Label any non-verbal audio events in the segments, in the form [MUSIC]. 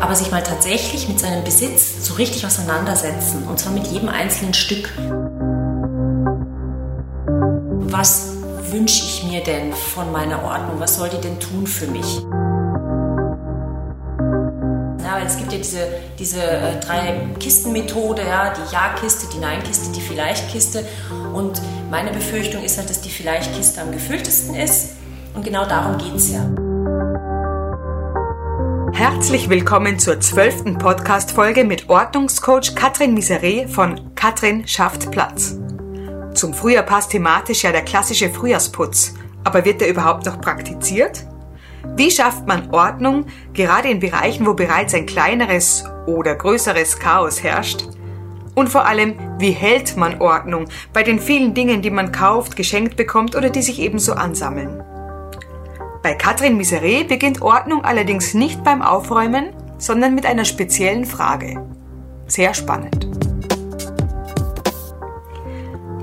Aber sich mal tatsächlich mit seinem Besitz so richtig auseinandersetzen. Und zwar mit jedem einzelnen Stück. Was wünsche ich mir denn von meiner Ordnung? Was soll die denn tun für mich? Ja, es gibt ja diese, diese äh, drei Kistenmethode, ja, die Ja-Kiste, die Nein-Kiste, die Vielleicht-Kiste. Und meine Befürchtung ist halt, dass die Vielleicht-Kiste am gefülltesten ist. Und genau darum geht es ja. Herzlich willkommen zur zwölften Podcast-Folge mit Ordnungscoach Katrin Miseré von Katrin schafft Platz. Zum Frühjahr passt thematisch ja der klassische Frühjahrsputz. Aber wird der überhaupt noch praktiziert? Wie schafft man Ordnung, gerade in Bereichen, wo bereits ein kleineres oder größeres Chaos herrscht? Und vor allem, wie hält man Ordnung bei den vielen Dingen, die man kauft, geschenkt bekommt oder die sich ebenso ansammeln? Bei Katrin Miseré beginnt Ordnung allerdings nicht beim Aufräumen, sondern mit einer speziellen Frage. Sehr spannend.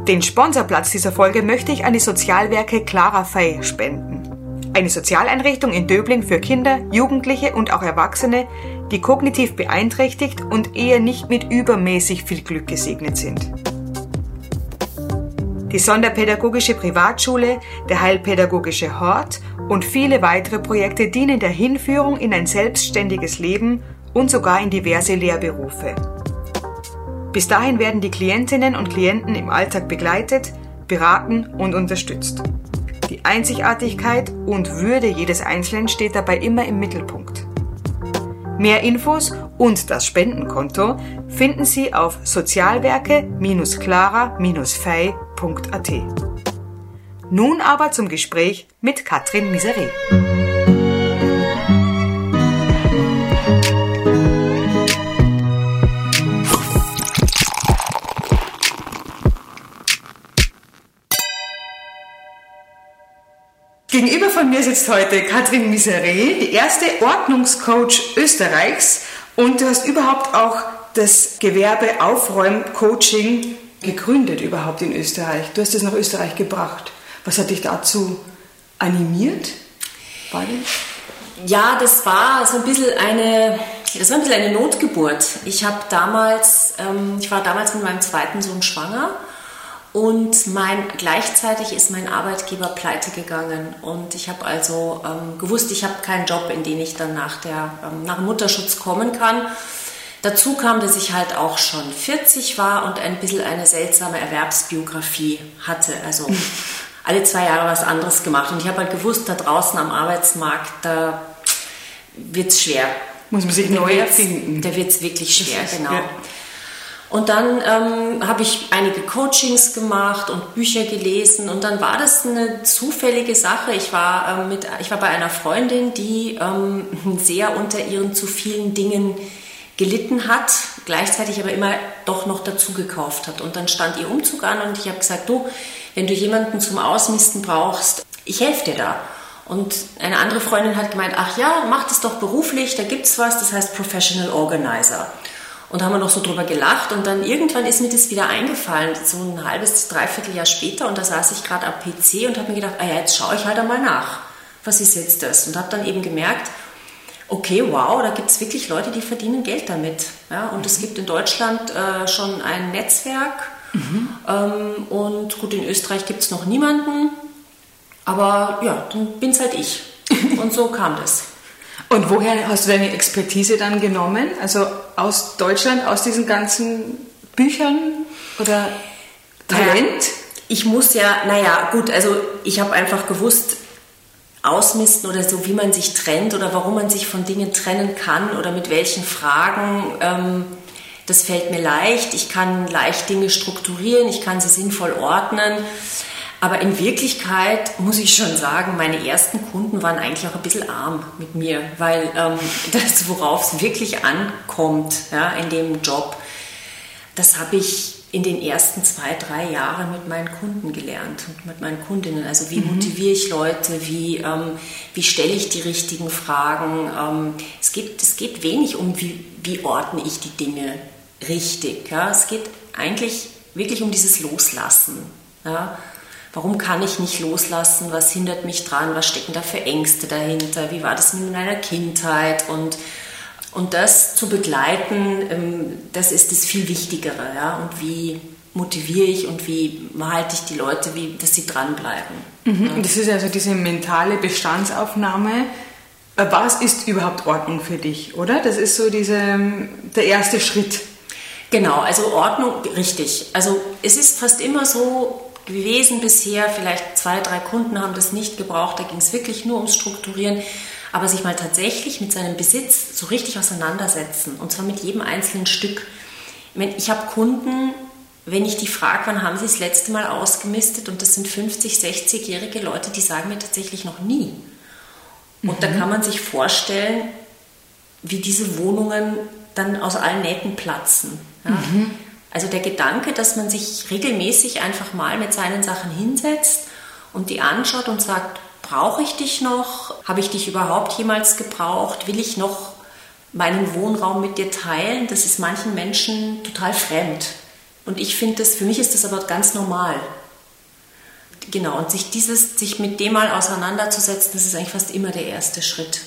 Den Sponsorplatz dieser Folge möchte ich an die Sozialwerke Clara Fey spenden. Eine Sozialeinrichtung in Döbling für Kinder, Jugendliche und auch Erwachsene, die kognitiv beeinträchtigt und eher nicht mit übermäßig viel Glück gesegnet sind. Die Sonderpädagogische Privatschule, der Heilpädagogische Hort und viele weitere Projekte dienen der Hinführung in ein selbstständiges Leben und sogar in diverse Lehrberufe. Bis dahin werden die Klientinnen und Klienten im Alltag begleitet, beraten und unterstützt. Die Einzigartigkeit und Würde jedes Einzelnen steht dabei immer im Mittelpunkt. Mehr Infos und das Spendenkonto finden Sie auf sozialwerke-clara-fei.at. Nun aber zum Gespräch mit Katrin Miseré. Gegenüber von mir sitzt heute Katrin Miseré, die erste Ordnungscoach Österreichs und du hast überhaupt auch das Gewerbe Aufräum-Coaching gegründet überhaupt in Österreich. Du hast es nach Österreich gebracht. Was hat dich dazu animiert? War das? Ja, das war so ein bisschen eine, das war ein bisschen eine Notgeburt. Ich habe damals, ähm, ich war damals mit meinem zweiten Sohn schwanger und mein, gleichzeitig ist mein Arbeitgeber pleite gegangen und ich habe also ähm, gewusst, ich habe keinen Job, in den ich dann nach, der, ähm, nach Mutterschutz kommen kann. Dazu kam, dass ich halt auch schon 40 war und ein bisschen eine seltsame Erwerbsbiografie hatte. Also [LAUGHS] alle zwei Jahre was anderes gemacht. Und ich habe halt gewusst, da draußen am Arbeitsmarkt, da wird es schwer. Muss man sich neu erfinden. Da wird es wirklich schwer, ist, genau. Ja. Und dann ähm, habe ich einige Coachings gemacht und Bücher gelesen und dann war das eine zufällige Sache. Ich war, ähm, mit, ich war bei einer Freundin, die ähm, sehr unter ihren zu vielen Dingen gelitten hat, gleichzeitig aber immer doch noch dazu gekauft hat. Und dann stand ihr Umzug an und ich habe gesagt, du, wenn du jemanden zum Ausmisten brauchst, ich helfe dir da. Und eine andere Freundin hat gemeint, ach ja, mach das doch beruflich, da gibt es was, das heißt Professional Organizer. Und da haben wir noch so drüber gelacht und dann irgendwann ist mir das wieder eingefallen, so ein halbes, dreiviertel Jahr später und da saß ich gerade am PC und habe mir gedacht, ah ja, jetzt schaue ich halt einmal nach. Was ist jetzt das? Und habe dann eben gemerkt, okay, wow, da gibt es wirklich Leute, die verdienen Geld damit. Ja? Und mhm. es gibt in Deutschland äh, schon ein Netzwerk mhm. ähm, und gut, in Österreich gibt es noch niemanden, aber ja, dann bin es halt ich. [LAUGHS] und so kam das. Und woher hast du deine Expertise dann genommen? Also aus Deutschland, aus diesen ganzen Büchern oder Talent? Ja, ich muss ja, naja, gut, also ich habe einfach gewusst, ausmisten oder so, wie man sich trennt oder warum man sich von Dingen trennen kann oder mit welchen Fragen. Ähm, das fällt mir leicht. Ich kann leicht Dinge strukturieren, ich kann sie sinnvoll ordnen. Aber in Wirklichkeit muss ich schon sagen, meine ersten Kunden waren eigentlich auch ein bisschen arm mit mir, weil ähm, [LAUGHS] das, worauf es wirklich ankommt ja, in dem Job, das habe ich in den ersten zwei, drei Jahren mit meinen Kunden gelernt und mit meinen Kundinnen. Also wie mhm. motiviere ich Leute, wie, ähm, wie stelle ich die richtigen Fragen. Ähm, es, geht, es geht wenig um, wie, wie ordne ich die Dinge richtig. Ja? Es geht eigentlich wirklich um dieses Loslassen. Ja? Warum kann ich nicht loslassen? Was hindert mich dran? Was stecken da für Ängste dahinter? Wie war das in meiner Kindheit? Und Und das zu begleiten, ähm, das ist das viel Wichtigere. Ja? Und wie motiviere ich und wie halte ich die Leute, wie, dass sie dranbleiben. Mhm. Und das ist also diese mentale Bestandsaufnahme. Äh, was ist überhaupt Ordnung für dich, oder? Das ist so diese, ähm, der erste Schritt. Genau, also Ordnung, richtig. Also es ist fast immer so gewesen bisher, vielleicht zwei, drei Kunden haben das nicht gebraucht, da ging es wirklich nur ums Strukturieren, aber sich mal tatsächlich mit seinem Besitz so richtig auseinandersetzen und zwar mit jedem einzelnen Stück. Ich habe Kunden, wenn ich die frage, wann haben sie das letzte Mal ausgemistet und das sind 50, 60-jährige Leute, die sagen mir tatsächlich noch nie. Und mhm. da kann man sich vorstellen, wie diese Wohnungen dann aus allen Nähten platzen. Ja? Mhm. Also der Gedanke, dass man sich regelmäßig einfach mal mit seinen Sachen hinsetzt und die anschaut und sagt, brauche ich dich noch? Habe ich dich überhaupt jemals gebraucht? Will ich noch meinen Wohnraum mit dir teilen? Das ist manchen Menschen total fremd. Und ich finde das, für mich ist das aber ganz normal. Genau, und sich dieses, sich mit dem mal auseinanderzusetzen, das ist eigentlich fast immer der erste Schritt.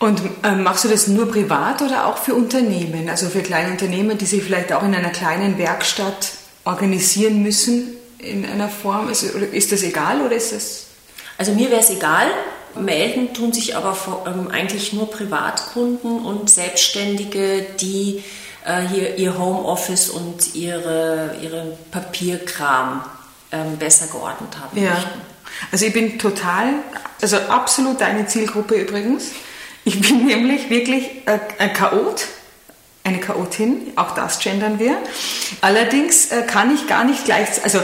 Und äh, machst du das nur privat oder auch für Unternehmen? Also für kleine Unternehmen, die sich vielleicht auch in einer kleinen Werkstatt organisieren müssen in einer Form? Ist, ist das egal oder ist das? Also mir wäre es egal. Melden tun sich aber vor, ähm, eigentlich nur Privatkunden und Selbstständige, die äh, hier ihr Homeoffice und ihre, ihren Papierkram ähm, besser geordnet haben ja. möchten. Also ich bin total, also absolut deine Zielgruppe übrigens. Ich bin nämlich wirklich ein Chaot, eine Chaotin, auch das gendern wir. Allerdings äh, kann ich gar nicht gleichzeitig, also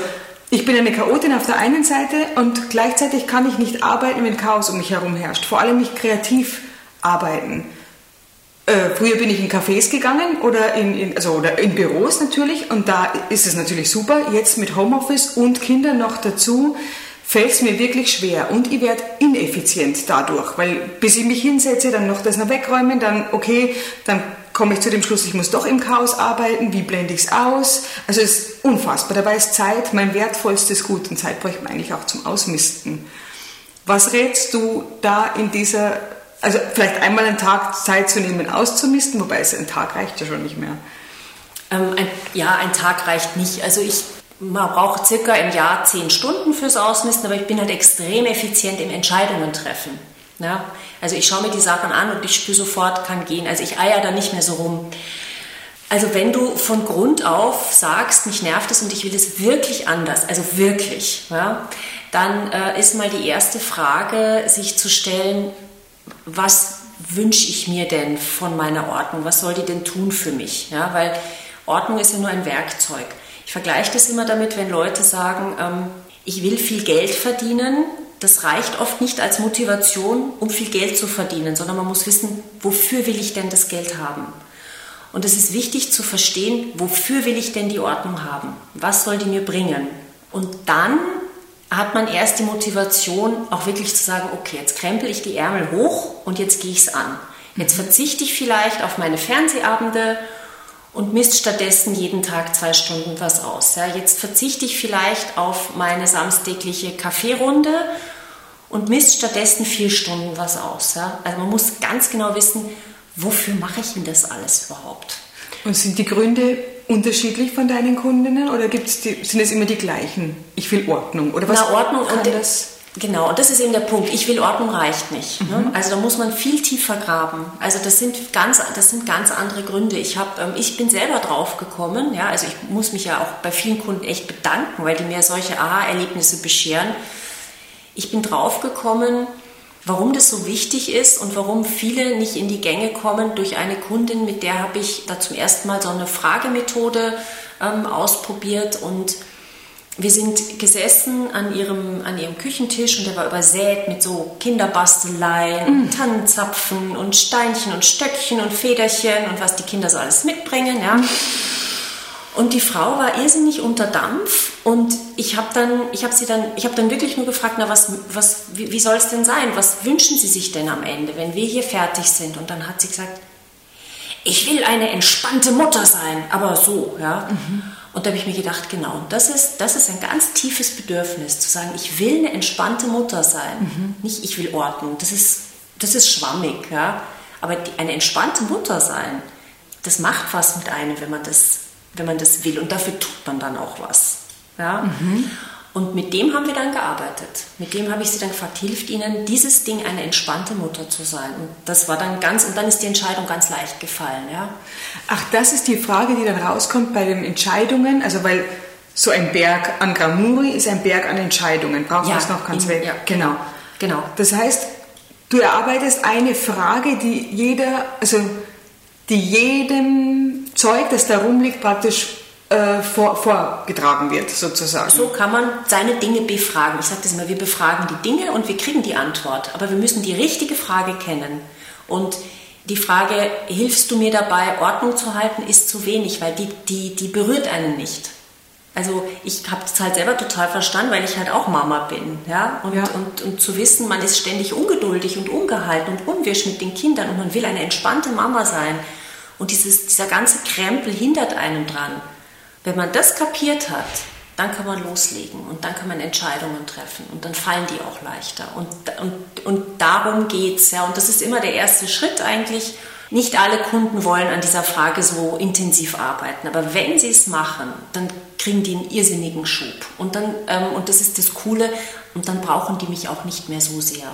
ich bin eine Chaotin auf der einen Seite und gleichzeitig kann ich nicht arbeiten, wenn Chaos um mich herum herrscht. Vor allem nicht kreativ arbeiten. Äh, früher bin ich in Cafés gegangen oder in, in, also, oder in Büros natürlich und da ist es natürlich super. Jetzt mit Homeoffice und Kindern noch dazu fällt es mir wirklich schwer und ich werde ineffizient dadurch, weil bis ich mich hinsetze, dann noch das noch wegräumen, dann okay, dann komme ich zu dem Schluss, ich muss doch im Chaos arbeiten, wie blende ich es aus? Also es ist unfassbar. Dabei ist Zeit mein wertvollstes Gut und Zeit bräuchte man eigentlich auch zum Ausmisten. Was rätst du da in dieser, also vielleicht einmal einen Tag Zeit zu nehmen, auszumisten, wobei es ein Tag reicht ja schon nicht mehr. Ähm, ein, ja, ein Tag reicht nicht. Also ich man braucht circa im Jahr zehn Stunden fürs Ausmisten, aber ich bin halt extrem effizient im Entscheidungen treffen. Ja? Also ich schaue mir die Sachen an und ich spüre sofort, kann gehen. Also ich eier da nicht mehr so rum. Also wenn du von Grund auf sagst, mich nervt es und ich will es wirklich anders, also wirklich, ja, dann äh, ist mal die erste Frage, sich zu stellen, was wünsche ich mir denn von meiner Ordnung? Was soll die denn tun für mich? Ja, weil Ordnung ist ja nur ein Werkzeug. Ich vergleiche das immer damit, wenn Leute sagen, ähm, ich will viel Geld verdienen. Das reicht oft nicht als Motivation, um viel Geld zu verdienen, sondern man muss wissen, wofür will ich denn das Geld haben? Und es ist wichtig zu verstehen, wofür will ich denn die Ordnung haben? Was soll die mir bringen? Und dann hat man erst die Motivation, auch wirklich zu sagen, okay, jetzt krempel ich die Ärmel hoch und jetzt gehe ich es an. Jetzt verzichte ich vielleicht auf meine Fernsehabende und misst stattdessen jeden Tag zwei Stunden was aus. Ja, jetzt verzichte ich vielleicht auf meine samstägliche Kaffeerunde und misst stattdessen vier Stunden was aus. Ja. Also man muss ganz genau wissen, wofür mache ich denn das alles überhaupt? Und sind die Gründe unterschiedlich von deinen Kundinnen oder gibt's die, sind es immer die gleichen? Ich will Ordnung oder was? Na, Ordnung kann das Genau, und das ist eben der Punkt. Ich will Ordnung reicht nicht. Ne? Mhm. Also da muss man viel tiefer graben. Also das sind ganz, das sind ganz andere Gründe. Ich, hab, ähm, ich bin selber drauf gekommen. Ja, also ich muss mich ja auch bei vielen Kunden echt bedanken, weil die mir solche Aha-Erlebnisse bescheren. Ich bin drauf gekommen, warum das so wichtig ist und warum viele nicht in die Gänge kommen durch eine Kundin, mit der habe ich da zum ersten Mal so eine Fragemethode ähm, ausprobiert und wir sind gesessen an ihrem, an ihrem Küchentisch und der war übersät mit so Kinderbasteleien, mm. Tannenzapfen und Steinchen und Stöckchen und Federchen und was die Kinder so alles mitbringen. Ja. Und die Frau war irrsinnig unter Dampf und ich habe dann, ich habe sie dann, ich habe dann wirklich nur gefragt, na was, was, wie, wie soll es denn sein? Was wünschen Sie sich denn am Ende, wenn wir hier fertig sind? Und dann hat sie gesagt, ich will eine entspannte Mutter sein, aber so, ja. Mhm. Und da habe ich mir gedacht, genau, das ist, das ist ein ganz tiefes Bedürfnis, zu sagen, ich will eine entspannte Mutter sein, mhm. nicht ich will Ordnung. Das ist, das ist schwammig, ja. Aber die, eine entspannte Mutter sein, das macht was mit einem, wenn man das, wenn man das will. Und dafür tut man dann auch was. Ja? Mhm. Und mit dem haben wir dann gearbeitet. Mit dem habe ich sie dann gefragt, hilft Ihnen dieses Ding, eine entspannte Mutter zu sein? Und das war dann ganz, und dann ist die Entscheidung ganz leicht gefallen, ja. Ach, das ist die Frage, die dann rauskommt bei den Entscheidungen, also weil so ein Berg an Gramuri ist ein Berg an Entscheidungen. Brauchen wir es noch ganz weg? Ja, genau. genau. Das heißt, du erarbeitest eine Frage, die jeder, also die jedem Zeug, das da rumliegt, praktisch äh, vor, vorgetragen wird, sozusagen. So kann man seine Dinge befragen. Ich sage das immer, wir befragen die Dinge und wir kriegen die Antwort. Aber wir müssen die richtige Frage kennen. Und die Frage, hilfst du mir dabei, Ordnung zu halten, ist zu wenig, weil die, die, die berührt einen nicht. Also ich habe es halt selber total verstanden, weil ich halt auch Mama bin. Ja? Und, ja. Und, und zu wissen, man ist ständig ungeduldig und ungehalten und unwirsch mit den Kindern und man will eine entspannte Mama sein. Und dieses, dieser ganze Krempel hindert einen dran. Wenn man das kapiert hat, dann kann man loslegen und dann kann man Entscheidungen treffen und dann fallen die auch leichter. Und, und, und darum geht es. Ja. Und das ist immer der erste Schritt eigentlich. Nicht alle Kunden wollen an dieser Frage so intensiv arbeiten, aber wenn sie es machen, dann kriegen die einen irrsinnigen Schub. Und, dann, ähm, und das ist das Coole, und dann brauchen die mich auch nicht mehr so sehr.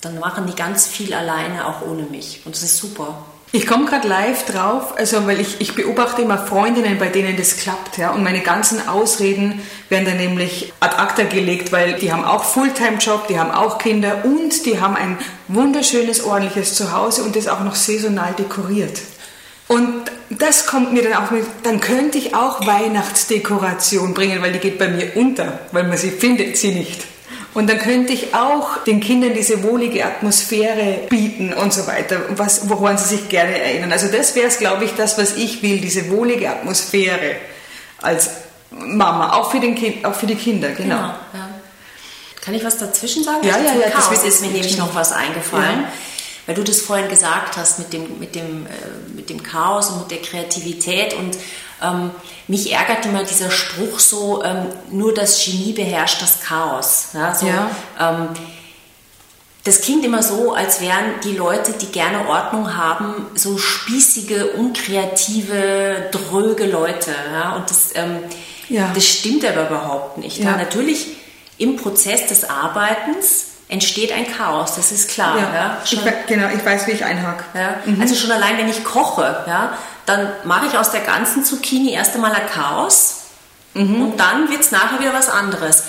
Dann machen die ganz viel alleine, auch ohne mich. Und das ist super. Ich komme gerade live drauf, also weil ich, ich beobachte immer Freundinnen, bei denen das klappt, ja, und meine ganzen Ausreden werden dann nämlich ad acta gelegt, weil die haben auch Fulltime-Job, die haben auch Kinder und die haben ein wunderschönes, ordentliches Zuhause und das auch noch saisonal dekoriert. Und das kommt mir dann auch mit, dann könnte ich auch Weihnachtsdekoration bringen, weil die geht bei mir unter, weil man sie findet sie nicht. Und dann könnte ich auch den Kindern diese wohlige Atmosphäre bieten und so weiter, was, woran sie sich gerne erinnern. Also das wäre es, glaube ich, das, was ich will, diese wohlige Atmosphäre als Mama, auch für, den kind, auch für die Kinder, genau. genau ja. Kann ich was dazwischen sagen? Ja, ja, ja. Das ist mir nämlich noch was eingefallen. Ja. Weil du das vorhin gesagt hast mit dem, mit, dem, äh, mit dem Chaos und mit der Kreativität und ähm, mich ärgert immer dieser Spruch so, ähm, nur das Genie beherrscht das Chaos. Ja, so, ja. Ähm, das klingt immer so, als wären die Leute, die gerne Ordnung haben, so spießige, unkreative, dröge Leute. Ja? Und das, ähm, ja. das stimmt aber überhaupt nicht. Natürlich im Prozess des Arbeitens entsteht ein Chaos, das ist klar. Ja. ja? Ich, genau, ich weiß, wie ich einhake. Ja? Mhm. Also schon allein, wenn ich koche, ja, dann mache ich aus der ganzen Zucchini erst einmal ein Chaos mhm. und dann wird es nachher wieder was anderes.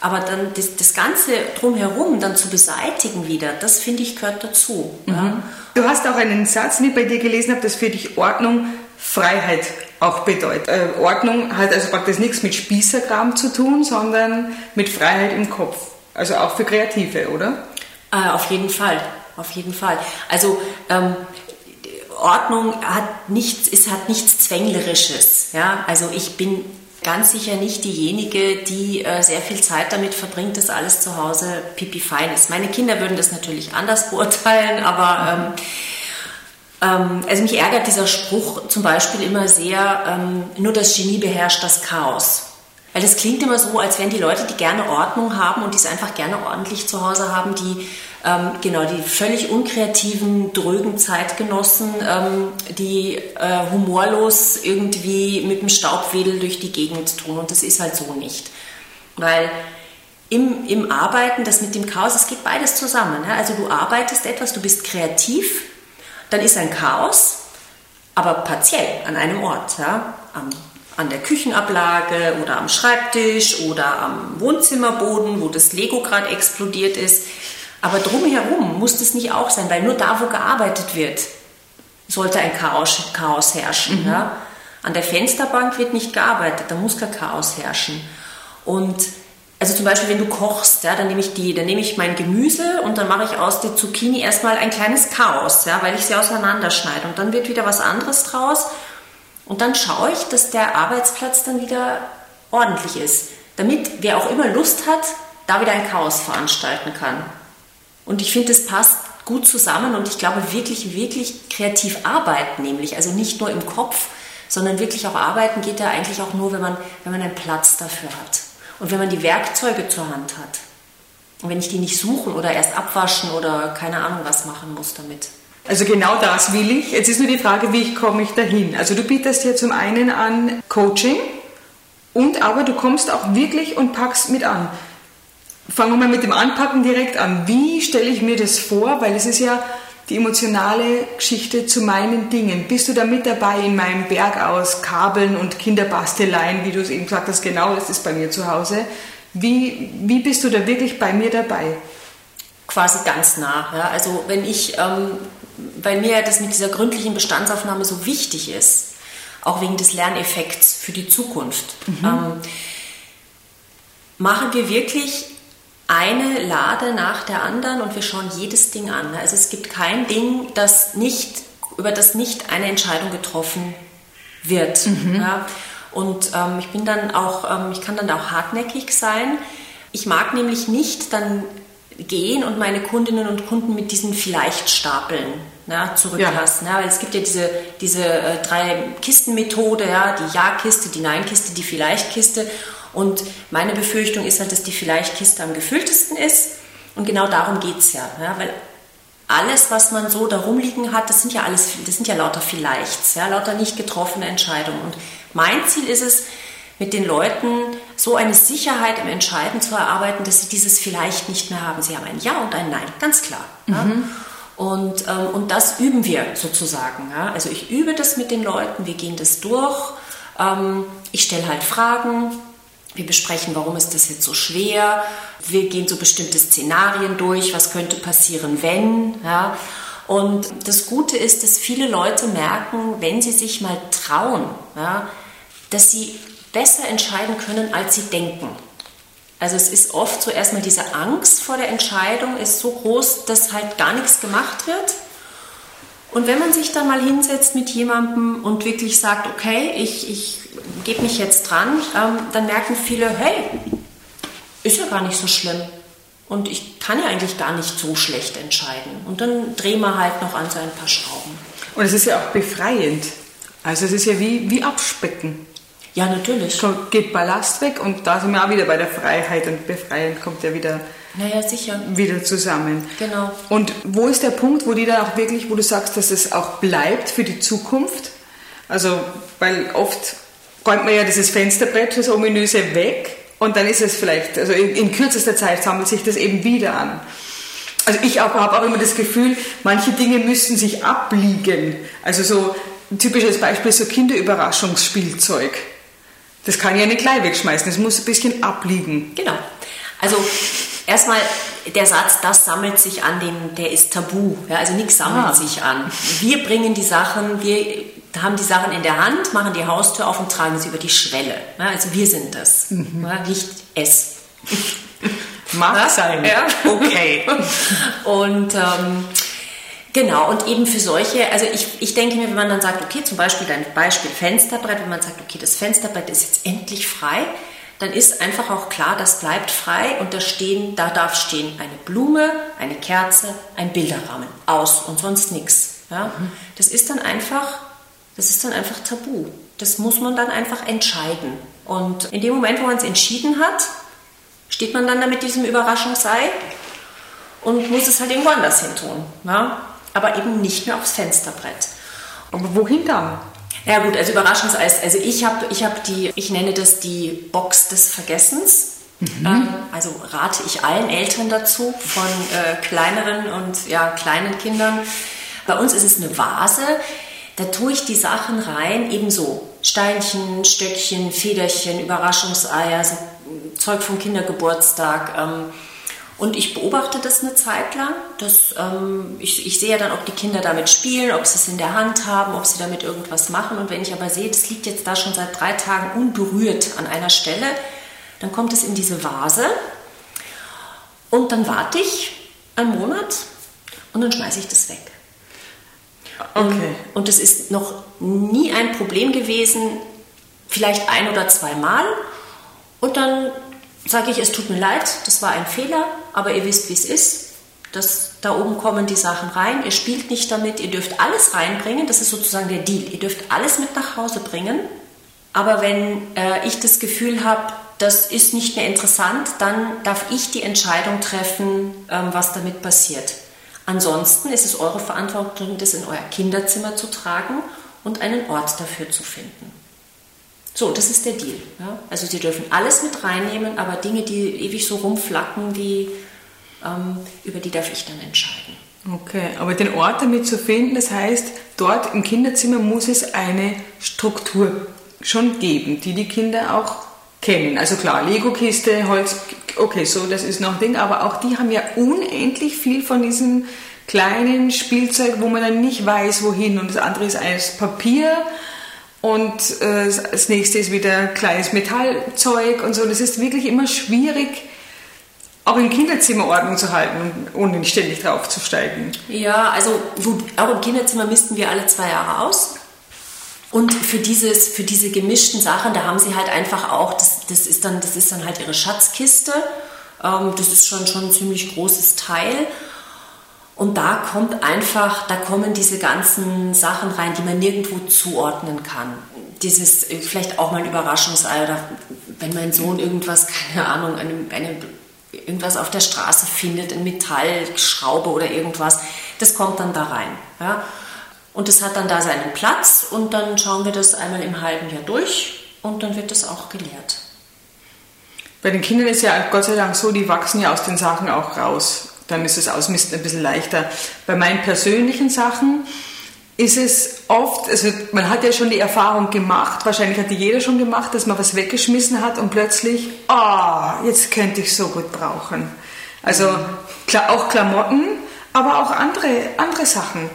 Aber dann das, das, Ganze drumherum dann zu beseitigen wieder, das finde ich gehört dazu. Mhm. Ja. Du hast auch einen Satz, den ich bei dir gelesen habe, dass für dich Ordnung Freiheit auch bedeutet. Äh, Ordnung hat also praktisch nichts mit Spießerkram zu tun, sondern mit Freiheit im Kopf. Also auch für Kreative, oder? Äh, auf jeden Fall, auf jeden Fall. Also ähm, Ordnung hat nichts, es hat nichts Zwänglerisches. Ja? Also ich bin ganz sicher nicht diejenige, die äh, sehr viel Zeit damit verbringt, dass alles zu Hause pipi fein ist. Meine Kinder würden das natürlich anders [LAUGHS] beurteilen, aber ähm, ähm, also mich ärgert dieser Spruch zum Beispiel immer sehr, ähm, nur das Genie beherrscht das Chaos. Weil das klingt immer so, als wären die Leute, die gerne Ordnung haben und die es einfach gerne ordentlich zu Hause haben, die ähm, genau die völlig unkreativen, drögen Zeitgenossen, ähm, die äh, humorlos irgendwie mit dem Staubwedel durch die Gegend tun. Und das ist halt so nicht. Weil im, im Arbeiten, das mit dem Chaos, es geht beides zusammen. Ja? Also du arbeitest etwas, du bist kreativ, dann ist ein Chaos, aber partiell an einem Ort, ja? am an der Küchenablage oder am Schreibtisch oder am Wohnzimmerboden, wo das Lego gerade explodiert ist. Aber drumherum muss das nicht auch sein, weil nur da, wo gearbeitet wird, sollte ein Chaos, Chaos herrschen. Mhm. Ja? An der Fensterbank wird nicht gearbeitet, da muss kein Chaos herrschen. Und also zum Beispiel, wenn du kochst, ja, dann nehme ich die, dann nehme ich mein Gemüse und dann mache ich aus der Zucchini erstmal ein kleines Chaos, ja, weil ich sie auseinanderschneide. Und dann wird wieder was anderes draus und dann schaue ich, dass der Arbeitsplatz dann wieder ordentlich ist, damit wer auch immer Lust hat, da wieder ein Chaos veranstalten kann. Und ich finde, das passt gut zusammen und ich glaube wirklich, wirklich kreativ arbeiten, nämlich also nicht nur im Kopf, sondern wirklich auch arbeiten geht da eigentlich auch nur, wenn man, wenn man einen Platz dafür hat und wenn man die Werkzeuge zur Hand hat. Und wenn ich die nicht suchen oder erst abwaschen oder keine Ahnung was machen muss damit. Also genau das will ich. Jetzt ist nur die Frage, wie komme ich dahin? Also du bietest ja zum einen an Coaching und aber du kommst auch wirklich und packst mit an. Fangen wir mal mit dem Anpacken direkt an. Wie stelle ich mir das vor? Weil es ist ja die emotionale Geschichte zu meinen Dingen. Bist du da mit dabei in meinem Berg aus Kabeln und Kinderbasteleien, wie du es eben gesagt hast, genau das ist bei mir zu Hause. Wie, wie bist du da wirklich bei mir dabei? Quasi ganz nah. Ja. Also wenn ich, ähm, weil mir das mit dieser gründlichen Bestandsaufnahme so wichtig ist, auch wegen des Lerneffekts für die Zukunft, mhm. ähm, machen wir wirklich eine Lade nach der anderen und wir schauen jedes Ding an. Also es gibt kein Ding, das nicht, über das nicht eine Entscheidung getroffen wird. Mhm. Ja. Und ähm, ich bin dann auch, ähm, ich kann dann auch hartnäckig sein. Ich mag nämlich nicht dann gehen und meine Kundinnen und Kunden mit diesen Vielleicht-Stapeln ja, zurücklassen. Ja. ja. weil es gibt ja diese, diese äh, drei Kisten-Methode, ja, die Ja-Kiste, die Nein-Kiste, die Vielleicht-Kiste. Und meine Befürchtung ist halt, dass die Vielleicht-Kiste am gefülltesten ist. Und genau darum geht es ja, ja. Weil alles, was man so da rumliegen hat, das sind ja alles, das sind ja lauter Vielleichts, ja, lauter nicht getroffene Entscheidungen. Und mein Ziel ist es, mit den Leuten so eine Sicherheit im Entscheiden zu erarbeiten, dass sie dieses vielleicht nicht mehr haben. Sie haben ein Ja und ein Nein, ganz klar. Mhm. Ja. Und, ähm, und das üben wir sozusagen. Ja. Also ich übe das mit den Leuten, wir gehen das durch. Ähm, ich stelle halt Fragen, wir besprechen, warum ist das jetzt so schwer. Wir gehen so bestimmte Szenarien durch, was könnte passieren, wenn. Ja. Und das Gute ist, dass viele Leute merken, wenn sie sich mal trauen, ja, dass sie besser entscheiden können, als sie denken. Also es ist oft so erstmal diese Angst vor der Entscheidung ist so groß, dass halt gar nichts gemacht wird. Und wenn man sich dann mal hinsetzt mit jemandem und wirklich sagt, okay, ich, ich gebe mich jetzt dran, ähm, dann merken viele, hey, ist ja gar nicht so schlimm. Und ich kann ja eigentlich gar nicht so schlecht entscheiden. Und dann drehen wir halt noch an so ein paar Schrauben. Und es ist ja auch befreiend. Also es ist ja wie, wie Abspecken. Ja, natürlich. So geht Ballast weg und da sind wir auch wieder bei der Freiheit und Befreien kommt ja wieder, naja, sicher. wieder zusammen. Genau. Und wo ist der Punkt, wo die dann auch wirklich, wo du sagst, dass es auch bleibt für die Zukunft? Also, weil oft räumt man ja dieses Fensterbrett, das ominöse weg und dann ist es vielleicht, also in, in kürzester Zeit sammelt sich das eben wieder an. Also ich habe auch immer das Gefühl, manche Dinge müssen sich abliegen. Also so ein typisches Beispiel ist so Kinderüberraschungsspielzeug. Das kann ja nicht gleich wegschmeißen, das muss ein bisschen abliegen. Genau. Also erstmal der Satz, das sammelt sich an, den, der ist tabu. Ja, also nichts sammelt ah. sich an. Wir bringen die Sachen, wir haben die Sachen in der Hand, machen die Haustür auf und tragen sie über die Schwelle. Ja, also wir sind das, mhm. ja, nicht es. Mag sein. Ja. Okay. [LAUGHS] und ähm, Genau, und eben für solche, also ich, ich denke mir, wenn man dann sagt, okay, zum Beispiel dein Beispiel Fensterbrett, wenn man sagt, okay, das Fensterbrett ist jetzt endlich frei, dann ist einfach auch klar, das bleibt frei und da stehen, da darf stehen eine Blume, eine Kerze, ein Bilderrahmen aus und sonst nichts. Ja? Mhm. Das ist dann einfach, das ist dann einfach tabu. Das muss man dann einfach entscheiden. Und in dem Moment, wo man es entschieden hat, steht man dann da mit diesem Überraschungsei und muss es halt irgendwo anders hin tun. Ja? Aber eben nicht mehr aufs Fensterbrett. Aber wohin dann? Ja gut, also Überraschungseis. Also ich habe ich hab die, ich nenne das die Box des Vergessens. Mhm. Ähm, also rate ich allen Eltern dazu, von äh, kleineren und ja, kleinen Kindern. Bei uns ist es eine Vase. Da tue ich die Sachen rein, ebenso Steinchen, Stöckchen, Federchen, Überraschungseier, so Zeug vom Kindergeburtstag. Ähm, und ich beobachte das eine Zeit lang. Das, ähm, ich, ich sehe ja dann, ob die Kinder damit spielen, ob sie es in der Hand haben, ob sie damit irgendwas machen. Und wenn ich aber sehe, das liegt jetzt da schon seit drei Tagen unberührt an einer Stelle, dann kommt es in diese Vase. Und dann warte ich einen Monat und dann schmeiße ich das weg. Okay. Und es ist noch nie ein Problem gewesen, vielleicht ein oder zwei Mal. Und dann sage ich, es tut mir leid, das war ein Fehler, aber ihr wisst, wie es ist. Das, da oben kommen die Sachen rein, ihr spielt nicht damit, ihr dürft alles reinbringen, das ist sozusagen der Deal. Ihr dürft alles mit nach Hause bringen, aber wenn äh, ich das Gefühl habe, das ist nicht mehr interessant, dann darf ich die Entscheidung treffen, ähm, was damit passiert. Ansonsten ist es eure Verantwortung, das in euer Kinderzimmer zu tragen und einen Ort dafür zu finden. So, das ist der Deal. Ja? Also Sie dürfen alles mit reinnehmen, aber Dinge, die ewig so rumflacken, ähm, über die darf ich dann entscheiden. Okay, aber den Ort damit zu finden, das heißt, dort im Kinderzimmer muss es eine Struktur schon geben, die die Kinder auch kennen. Also klar, Lego-Kiste, Holz, okay, so, das ist noch ein Ding, aber auch die haben ja unendlich viel von diesem kleinen Spielzeug, wo man dann nicht weiß, wohin. Und das andere ist eines Papier und äh, das nächste ist wieder kleines Metallzeug und so. Das ist wirklich immer schwierig, auch im Kinderzimmer Ordnung zu halten, ohne ständig draufzusteigen. Ja, also auch im Kinderzimmer missten wir alle zwei Jahre aus. Und für, dieses, für diese gemischten Sachen, da haben sie halt einfach auch, das, das, ist, dann, das ist dann halt ihre Schatzkiste. Ähm, das ist schon, schon ein ziemlich großes Teil. Und da kommt einfach, da kommen diese ganzen Sachen rein, die man nirgendwo zuordnen kann. Dieses, äh, vielleicht auch mal ein Überraschungsei oder wenn mein Sohn irgendwas, keine Ahnung, eine, eine, irgendwas auf der Straße findet, eine Metallschraube oder irgendwas, das kommt dann da rein. Ja? Und es hat dann da seinen Platz und dann schauen wir das einmal im halben Jahr durch und dann wird das auch gelehrt. Bei den Kindern ist ja Gott sei Dank so, die wachsen ja aus den Sachen auch raus. Dann ist das Ausmisten ein bisschen leichter. Bei meinen persönlichen Sachen ist es oft, also man hat ja schon die Erfahrung gemacht, wahrscheinlich hat die jeder schon gemacht, dass man was weggeschmissen hat und plötzlich, ah, oh, jetzt könnte ich so gut brauchen. Also klar, auch Klamotten, aber auch andere, andere Sachen.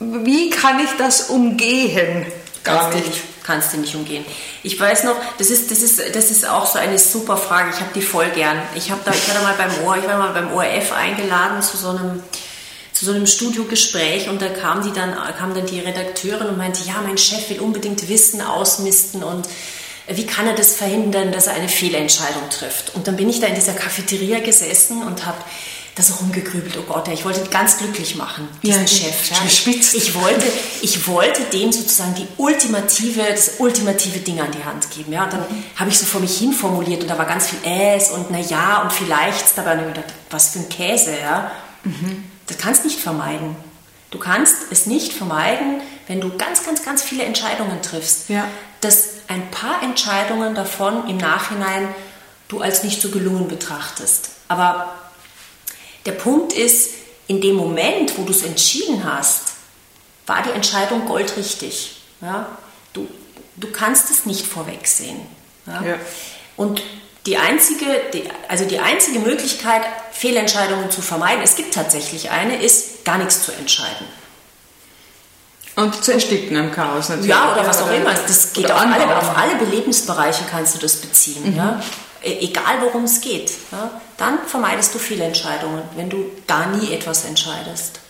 Wie kann ich das umgehen? Gar kannst nicht. Du nicht. Kannst du nicht umgehen. Ich weiß noch, das ist, das ist, das ist auch so eine super Frage. Ich habe die voll gern. Ich, hab da, ich war da mal beim OR, ich war mal beim ORF eingeladen zu so einem zu so einem Studiogespräch und da kam die dann kam dann die Redakteurin und meinte, ja, mein Chef will unbedingt Wissen ausmisten und wie kann er das verhindern, dass er eine Fehlentscheidung trifft? Und dann bin ich da in dieser Cafeteria gesessen und habe da so rumgegrübelt, oh Gott, ich wollte ihn ganz glücklich machen, diesen ja, Chef. Ja. Ich, wollte, ich wollte dem sozusagen die ultimative, das ultimative Ding an die Hand geben. Ja. Und dann mhm. habe ich so vor mich hin formuliert und da war ganz viel Äs und na ja und vielleicht dabei und gedacht, was für ein Käse. Ja. Mhm. Das kannst nicht vermeiden. Du kannst es nicht vermeiden, wenn du ganz, ganz, ganz viele Entscheidungen triffst, ja. dass ein paar Entscheidungen davon im Nachhinein du als nicht so gelungen betrachtest. Aber der Punkt ist, in dem Moment, wo du es entschieden hast, war die Entscheidung goldrichtig. Ja? Du, du kannst es nicht vorwegsehen. Ja? ja. Und die einzige, die, also die einzige Möglichkeit, Fehlentscheidungen zu vermeiden, es gibt tatsächlich eine, ist, gar nichts zu entscheiden. Und zu ersticken im Chaos natürlich. Ja, oder was auch immer. Das geht auf alle, auf alle Belebensbereiche kannst du das beziehen. Mhm. Ja? E, egal worum es geht, ja, dann vermeidest du viele Entscheidungen, wenn du da nie etwas entscheidest.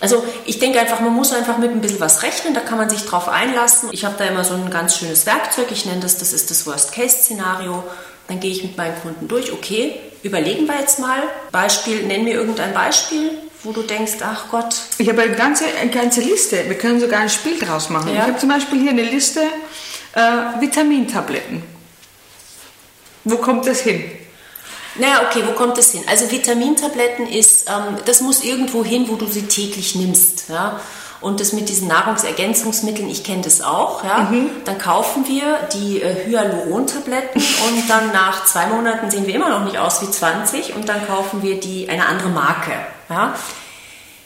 Also ich denke einfach, man muss einfach mit ein bisschen was rechnen, da kann man sich drauf einlassen. Ich habe da immer so ein ganz schönes Werkzeug, ich nenne das, das ist das Worst-Case-Szenario. Dann gehe ich mit meinen Kunden durch, okay, überlegen wir jetzt mal, Beispiel, nenn mir irgendein Beispiel, wo du denkst, ach Gott. Ich habe eine ganze, eine ganze Liste, wir können sogar ein Spiel draus machen. Ja. Ich habe zum Beispiel hier eine Liste äh, Vitamintabletten. Wo kommt das hin? Naja, okay, wo kommt das hin? Also Vitamintabletten ist, ähm, das muss irgendwo hin, wo du sie täglich nimmst. Ja? Und das mit diesen Nahrungsergänzungsmitteln, ich kenne das auch. Ja? Mhm. Dann kaufen wir die äh, Hyaluron-Tabletten und dann nach zwei Monaten sehen wir immer noch nicht aus wie 20 und dann kaufen wir die eine andere Marke. Ja?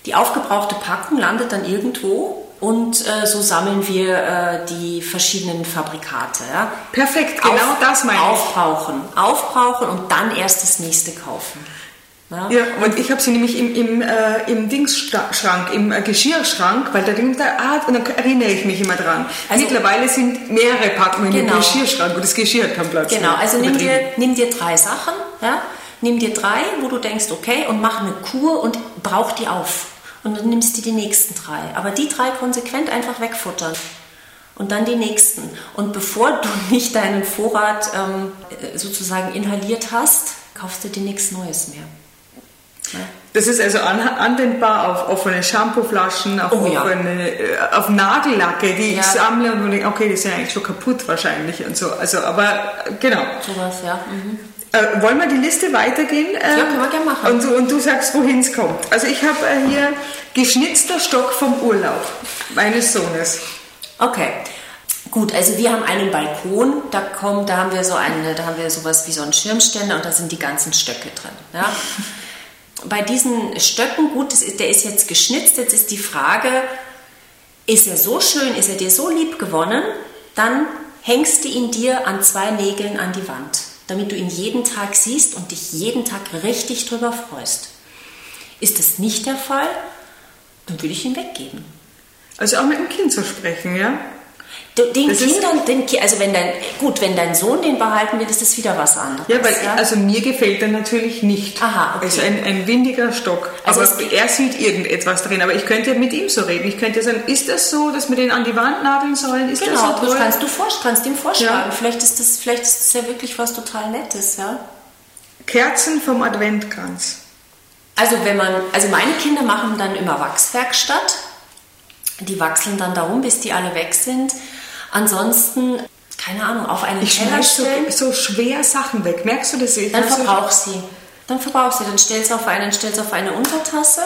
Die aufgebrauchte Packung landet dann irgendwo und äh, so sammeln wir äh, die verschiedenen Fabrikate. Ja? Perfekt, genau Auf, das meine ich. Aufbrauchen, aufbrauchen und dann erst das nächste kaufen. Ja, ja und ich habe sie nämlich im, im, äh, im Dingsschrank, im äh, Geschirrschrank, weil da denkt der Art, und dann erinnere ich mich immer dran. Also, Mittlerweile sind mehrere Packungen genau. im Geschirrschrank und das Geschirr hat keinen Platz. Genau, also nimm dir, nimm dir drei Sachen, ja? nimm dir drei, wo du denkst, okay, und mach eine Kur und brauch die auf und dann nimmst du die nächsten drei. Aber die drei konsequent einfach wegfuttern. Und dann die nächsten. Und bevor du [LAUGHS] nicht deinen Vorrat ähm, sozusagen inhaliert hast, kaufst du dir nichts Neues mehr. Das ist also anwendbar auf offene Shampooflaschen, auf, oh, offene, ja. Äh, auf Nagellacke, die ja. ich sammle und denke, okay, die sind eigentlich schon kaputt wahrscheinlich und so. Also, aber genau. Sowas, ja. Mhm. Äh, wollen wir die Liste weitergehen? Ähm, ja, können wir gerne machen. Und du, und du sagst, wohin es kommt. Also ich habe äh, hier geschnitzter Stock vom Urlaub meines Sohnes. Okay. Gut, also wir haben einen Balkon, da kommt, da haben wir so eine, da haben wir sowas wie so einen Schirmständer und da sind die ganzen Stöcke drin. Ja? [LAUGHS] Bei diesen Stöcken, gut, ist, der ist jetzt geschnitzt, jetzt ist die Frage, ist er so schön, ist er dir so lieb gewonnen, dann hängst du ihn dir an zwei Nägeln an die Wand, damit du ihn jeden Tag siehst und dich jeden Tag richtig drüber freust. Ist das nicht der Fall, dann würde ich ihn weggeben. Also auch mit dem Kind zu sprechen, ja? Den das Kindern, den, also wenn dein, gut, wenn dein Sohn den behalten will, ist das wieder was anderes. Ja, weil, ja? also mir gefällt er natürlich nicht. Aha, okay. Also ein, ein windiger Stock. Also aber er sieht irgendetwas drin. Aber ich könnte mit ihm so reden. Ich könnte sagen, ist das so, dass wir den an die Wand nageln sollen? Ist genau, das so toll? kannst du kannst ihm vorschlagen. Ja. Vielleicht, ist das, vielleicht ist das ja wirklich was total Nettes, ja? Kerzen vom Adventkranz. Also wenn man, also meine Kinder machen dann immer Wachswerkstatt. Die wachseln dann darum, bis die alle weg sind. Ansonsten, keine Ahnung, auf einen ich Teller stellen. So, so schwer Sachen weg. Merkst du das? Ich dann verbrauch so sie. Dann verbrauch sie. Dann stellst du auf einen, stellst auf eine Untertasse,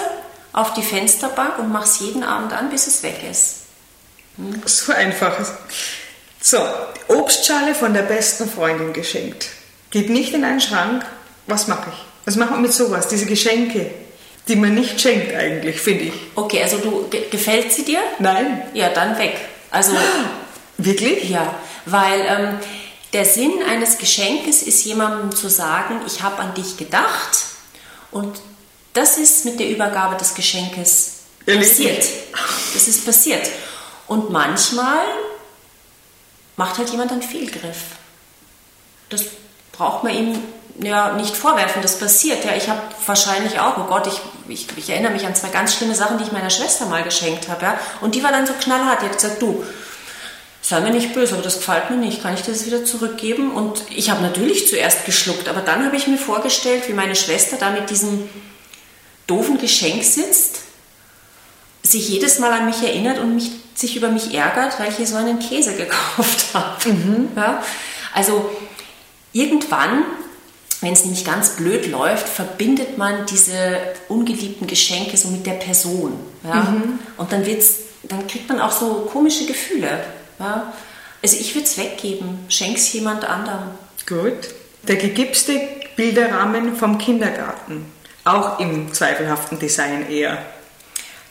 auf die Fensterbank und machst jeden Abend an, bis es weg ist. Hm? So einfach. So, Obstschale von der besten Freundin geschenkt. Geht nicht in einen Schrank. Was mache ich? Was macht man mit sowas? Diese Geschenke, die man nicht schenkt eigentlich, finde ich. Okay, also du gefällt sie dir? Nein. Ja, dann weg. Also [GASPS] Wirklich? Ja, weil ähm, der Sinn eines Geschenkes ist jemandem zu sagen, ich habe an dich gedacht und das ist mit der Übergabe des Geschenkes passiert. Das ist passiert. Und manchmal macht halt jemand einen Fehlgriff. Das braucht man ihm ja nicht vorwerfen, das passiert. Ja, ich habe wahrscheinlich auch, oh Gott, ich, ich, ich, erinnere mich an zwei ganz schlimme Sachen, die ich meiner Schwester mal geschenkt habe. Ja, und die war dann so knallhart, die hat gesagt, du, sei mir nicht böse, aber das gefällt mir nicht, kann ich das wieder zurückgeben? Und ich habe natürlich zuerst geschluckt, aber dann habe ich mir vorgestellt, wie meine Schwester da mit diesem doofen Geschenk sitzt, sich jedes Mal an mich erinnert und mich, sich über mich ärgert, weil ich hier so einen Käse gekauft [LAUGHS] habe. Mhm. Ja? Also irgendwann, wenn es nämlich ganz blöd läuft, verbindet man diese ungeliebten Geschenke so mit der Person. Ja? Mhm. Und dann, wird's, dann kriegt man auch so komische Gefühle. Ja? Also ich würde es weggeben, schenk es jemand anderem. Gut. Der gegipste Bilderrahmen vom Kindergarten, auch im zweifelhaften Design eher.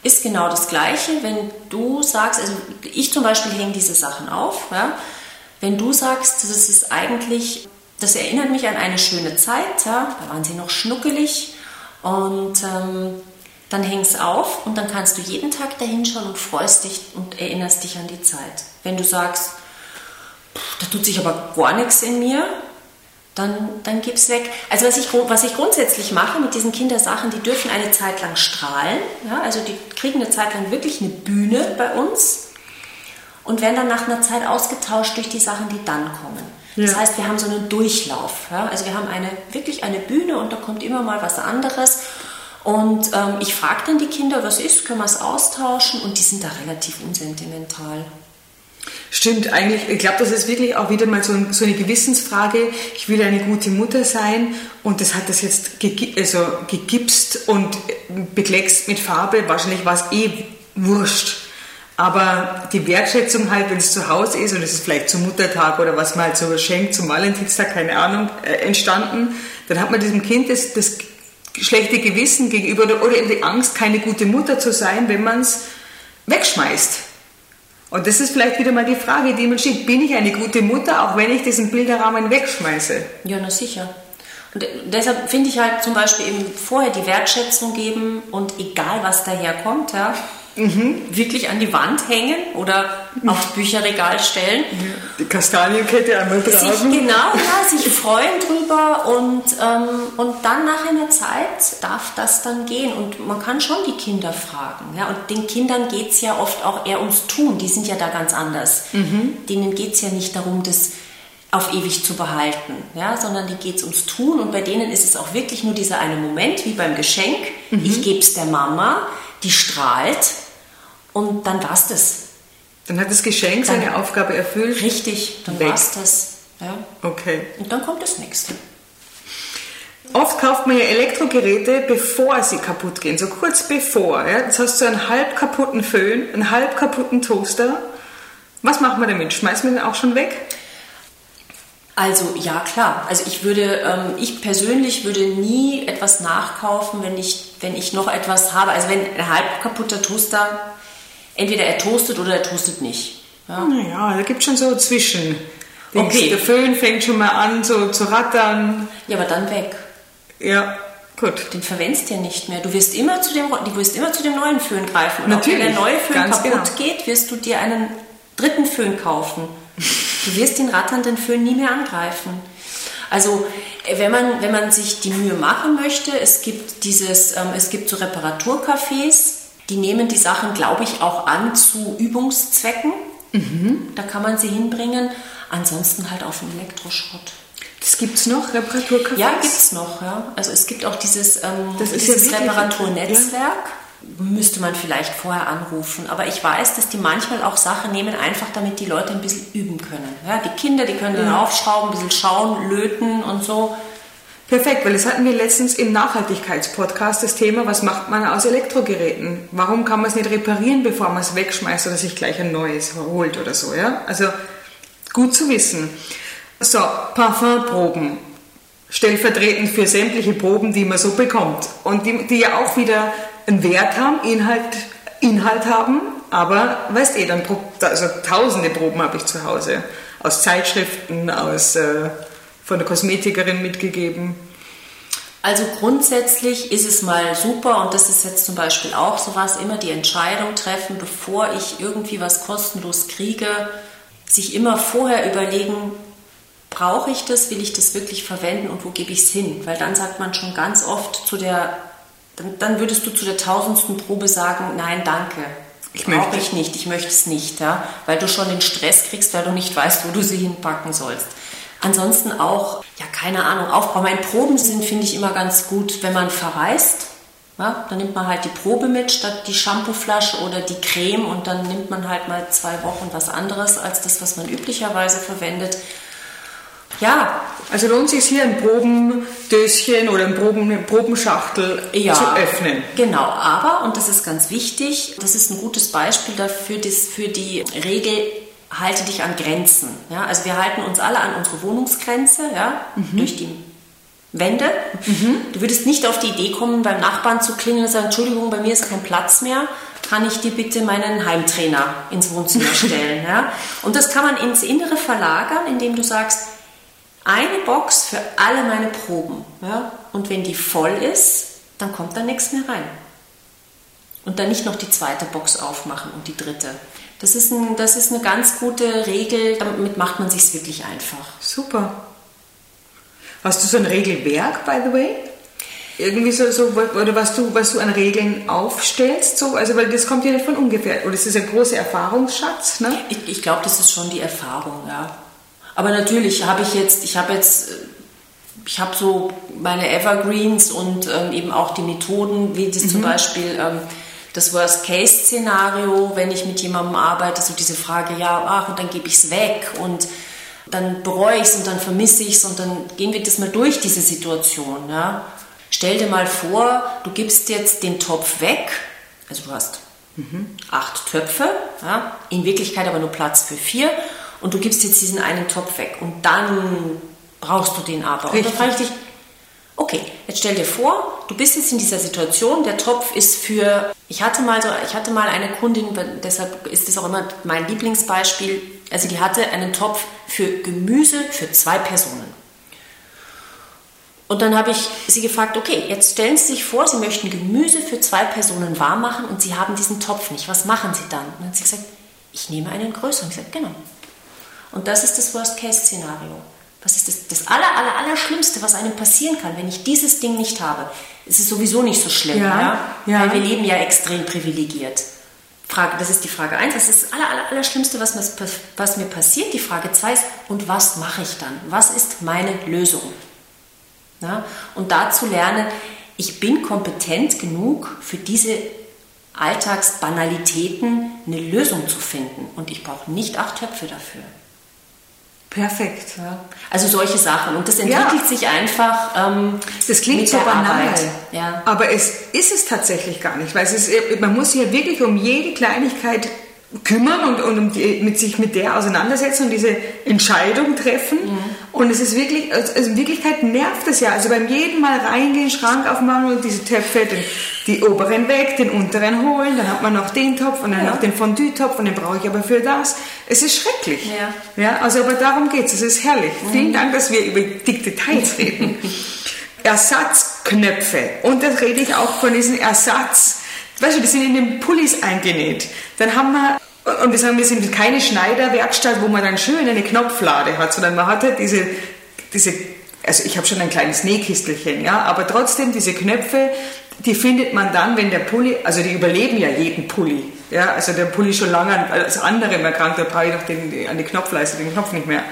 Ist genau das Gleiche, wenn du sagst, also ich zum Beispiel hänge diese Sachen auf, ja? wenn du sagst, das ist eigentlich, das erinnert mich an eine schöne Zeit, ja? da waren sie noch schnuckelig und ähm, dann häng es auf und dann kannst du jeden Tag dahin schauen und freust dich und erinnerst dich an die Zeit. Wenn du sagst, da tut sich aber gar nichts in mir, dann, dann es weg. Also was ich, was ich grundsätzlich mache mit diesen Kindersachen, die dürfen eine Zeit lang strahlen. Ja? Also die kriegen eine Zeit lang wirklich eine Bühne bei uns und werden dann nach einer Zeit ausgetauscht durch die Sachen, die dann kommen. Ja. Das heißt, wir haben so einen Durchlauf. Ja? Also wir haben eine, wirklich eine Bühne und da kommt immer mal was anderes. Und ähm, ich frage dann die Kinder, was ist, können wir es austauschen? Und die sind da relativ unsentimental. Stimmt, eigentlich, ich glaube, das ist wirklich auch wieder mal so, so, eine Gewissensfrage. Ich will eine gute Mutter sein und das hat das jetzt ge also gegipst und bekleckst mit Farbe. Wahrscheinlich war es eh wurscht. Aber die Wertschätzung halt, wenn es zu Hause ist und es ist vielleicht zum Muttertag oder was man halt so schenkt, zum Valentinstag, keine Ahnung, äh, entstanden, dann hat man diesem Kind das, das schlechte Gewissen gegenüber oder die Angst, keine gute Mutter zu sein, wenn man es wegschmeißt. Und das ist vielleicht wieder mal die Frage, die man steht. Bin ich eine gute Mutter, auch wenn ich diesen Bilderrahmen wegschmeiße? Ja, na sicher. Und deshalb finde ich halt zum Beispiel eben vorher die Wertschätzung geben und egal was daherkommt, ja, Mhm. Wirklich an die Wand hängen oder aufs Bücherregal stellen. Die Kastanienkette einmal tragen. Sich, genau, ja, [LAUGHS] sich freuen drüber und, ähm, und dann nach einer Zeit darf das dann gehen. Und man kann schon die Kinder fragen. Ja? Und den Kindern geht es ja oft auch eher ums Tun. Die sind ja da ganz anders. Mhm. Denen geht es ja nicht darum, das auf ewig zu behalten, ja, sondern die geht es ums Tun und bei denen ist es auch wirklich nur dieser eine Moment, wie beim Geschenk. Mhm. Ich gebe es der Mama, die strahlt und dann war es das. Dann hat das Geschenk dann, seine Aufgabe erfüllt. Richtig, dann war es das. Ja. Okay. Und dann kommt das nächste. Oft kauft man ja Elektrogeräte, bevor sie kaputt gehen, so kurz bevor. Ja? Jetzt hast du einen halb kaputten Föhn, einen halb kaputten Toaster. Was macht man damit? Schmeißt man den auch schon weg? Also ja klar. Also ich würde, ähm, ich persönlich würde nie etwas nachkaufen, wenn ich, wenn ich noch etwas habe. Also wenn ein halb kaputter Toaster, entweder er toastet oder er toastet nicht. Ja. Naja, da gibt es schon so zwischen. Okay. Der Föhn fängt schon mal an so zu rattern. Ja, aber dann weg. Ja, gut. Den verwendest du ja nicht mehr. Du wirst immer zu dem, du wirst immer zu dem neuen Föhn greifen. Und Natürlich. wenn der neue Föhn kaputt genau. geht, wirst du dir einen dritten Föhn kaufen. Du wirst den ratternden Föhn nie mehr angreifen. Also äh, wenn man, wenn man sich die Mühe machen möchte, es gibt dieses, ähm, es gibt so Reparaturcafés, die nehmen die Sachen, glaube ich, auch an zu Übungszwecken. Da kann man sie hinbringen. Ansonsten halt auf den Elektroschrott. Das gibt es noch, Reparaturcafés? Ja, gibt es noch. Ja. Also es gibt auch dieses, ähm, ja dieses wirklich- Reparaturnetzwerk. Müsste man vielleicht vorher anrufen. Aber ich weiß, dass die manchmal auch Sachen nehmen, einfach damit die Leute ein bisschen üben können. Ja, die Kinder, die können dann aufschrauben, ein bisschen schauen, löten und so. Perfekt, weil das hatten wir letztens im Nachhaltigkeitspodcast das Thema, was macht man aus Elektrogeräten? Warum kann man es nicht reparieren, bevor man es wegschmeißt oder sich gleich ein neues holt oder so, ja? Also gut zu wissen. So, Parfumproben. Stellvertretend für sämtliche Proben, die man so bekommt. Und die, die ja auch wieder einen Wert haben, Inhalt, Inhalt haben, aber weißt eh, dann also tausende Proben habe ich zu Hause. Aus Zeitschriften, aus äh, von der Kosmetikerin mitgegeben. Also grundsätzlich ist es mal super und das ist jetzt zum Beispiel auch sowas, immer die Entscheidung treffen, bevor ich irgendwie was kostenlos kriege, sich immer vorher überlegen, brauche ich das, will ich das wirklich verwenden und wo gebe ich es hin? Weil dann sagt man schon ganz oft zu der, dann, dann würdest du zu der tausendsten Probe sagen, nein, danke. Ich Brauche möchte. ich nicht, ich möchte es nicht, ja? weil du schon den Stress kriegst, weil du nicht weißt, wo du sie hinpacken sollst. Ansonsten auch, ja, keine Ahnung, Aufbau. Meine Proben sind, finde ich, immer ganz gut, wenn man verreist. Ja, dann nimmt man halt die Probe mit statt die Shampooflasche oder die Creme und dann nimmt man halt mal zwei Wochen was anderes als das, was man üblicherweise verwendet. Ja, Also lohnt sich hier ein Probendöschen oder ein Proben, eine Probenschachtel ja, zu öffnen. Genau, aber, und das ist ganz wichtig, das ist ein gutes Beispiel dafür, das, für die Regel, halte dich an Grenzen. Ja? Also wir halten uns alle an unsere Wohnungsgrenze, ja? durch die Wände. Du würdest nicht auf die Idee kommen, beim Nachbarn zu klingeln und sagen, Entschuldigung, bei mir ist kein Platz mehr, kann ich dir bitte meinen Heimtrainer ins Wohnzimmer [LAUGHS] stellen. ja? Und das kann man ins Innere verlagern, indem du sagst, eine Box für alle meine Proben. Ja? Und wenn die voll ist, dann kommt da nichts mehr rein. Und dann nicht noch die zweite Box aufmachen und die dritte. Das ist, ein, das ist eine ganz gute Regel, damit macht man sich wirklich einfach. Super. Hast du so ein Regelwerk, by the way? Irgendwie so, so oder was du, was du an Regeln aufstellst, so, also weil das kommt ja nicht von ungefähr, oder es ist ein großer Erfahrungsschatz, ne? Ich, ich glaube, das ist schon die Erfahrung, ja. Aber natürlich habe ich jetzt, ich habe jetzt, äh, ich habe so meine Evergreens und ähm, eben auch die Methoden, wie das zum Beispiel ähm, das Worst-Case-Szenario, wenn ich mit jemandem arbeite, so diese Frage, ja, ach, und dann gebe ich es weg und dann bereue ich es und dann vermisse ich es und dann gehen wir das mal durch, diese Situation. Ja. Stell dir mal vor, du gibst jetzt den Topf weg, also du hast acht Töpfe, ja, in Wirklichkeit aber nur Platz für vier und du gibst jetzt diesen einen Topf weg und dann brauchst du den aber. Und Richtig. dann frage ich dich, okay, jetzt stell dir vor, du bist jetzt in dieser Situation, der Topf ist für, ich hatte mal so, ich hatte mal eine Kundin, deshalb ist das auch immer mein Lieblingsbeispiel, also die hatte einen Topf für Gemüse für zwei Personen. Und dann habe ich sie gefragt, okay, jetzt stellen Sie sich vor, Sie möchten Gemüse für zwei Personen warm machen und Sie haben diesen Topf nicht. Was machen Sie dann? Und dann hat sie gesagt, ich nehme einen größeren. Ich gesagt, genau. Und das ist das Worst-Case-Szenario. Was ist das, das aller, aller, aller Schlimmste, was einem passieren kann, wenn ich dieses Ding nicht habe? Es ist sowieso nicht so schlimm, Ja, ja? weil wir leben ja extrem privilegiert. Frage, das ist die Frage 1. Das ist das aller, aller, aller Schlimmste, was mir, was mir passiert. Die Frage 2 ist, und was mache ich dann? Was ist meine Lösung? Ja? Und dazu lernen, ich bin kompetent genug für diese Alltagsbanalitäten eine Lösung zu finden. Und ich brauche nicht acht Töpfe dafür. Perfekt. Ja. Also solche Sachen. Und das entwickelt ja. sich einfach. Ähm, das klingt so banal. Ja. Aber es ist es tatsächlich gar nicht, weil es ist, man muss sich ja wirklich um jede Kleinigkeit kümmern und, und um die, mit sich mit der auseinandersetzen und diese Entscheidung treffen. Mhm. Und es ist wirklich, also in Wirklichkeit nervt es ja. Also beim jeden Mal reingehen, Schrank aufmachen und diese Töpfe, den, die oberen weg, den unteren holen, dann hat man noch den Topf und dann ja. noch den Fondue-Topf und den brauche ich aber für das. Es ist schrecklich. Ja. ja also aber darum geht es. Es ist herrlich. Mhm. Vielen Dank, dass wir über die Details reden. [LAUGHS] Ersatzknöpfe. Und das rede ich auch von diesen Ersatz weißt du, die sind in den Pullis eingenäht. Dann haben wir und wir sagen, wir sind keine Schneiderwerkstatt, wo man dann schön eine Knopflade hat, sondern man hat halt diese, diese also ich habe schon ein kleines Nähkistelchen, ja, aber trotzdem diese Knöpfe, die findet man dann, wenn der Pulli, also die überleben ja jeden Pulli, ja, also der Pulli schon lange als andere, man krank, da brauche ich noch den, an die Knopfleiste den Knopf nicht mehr.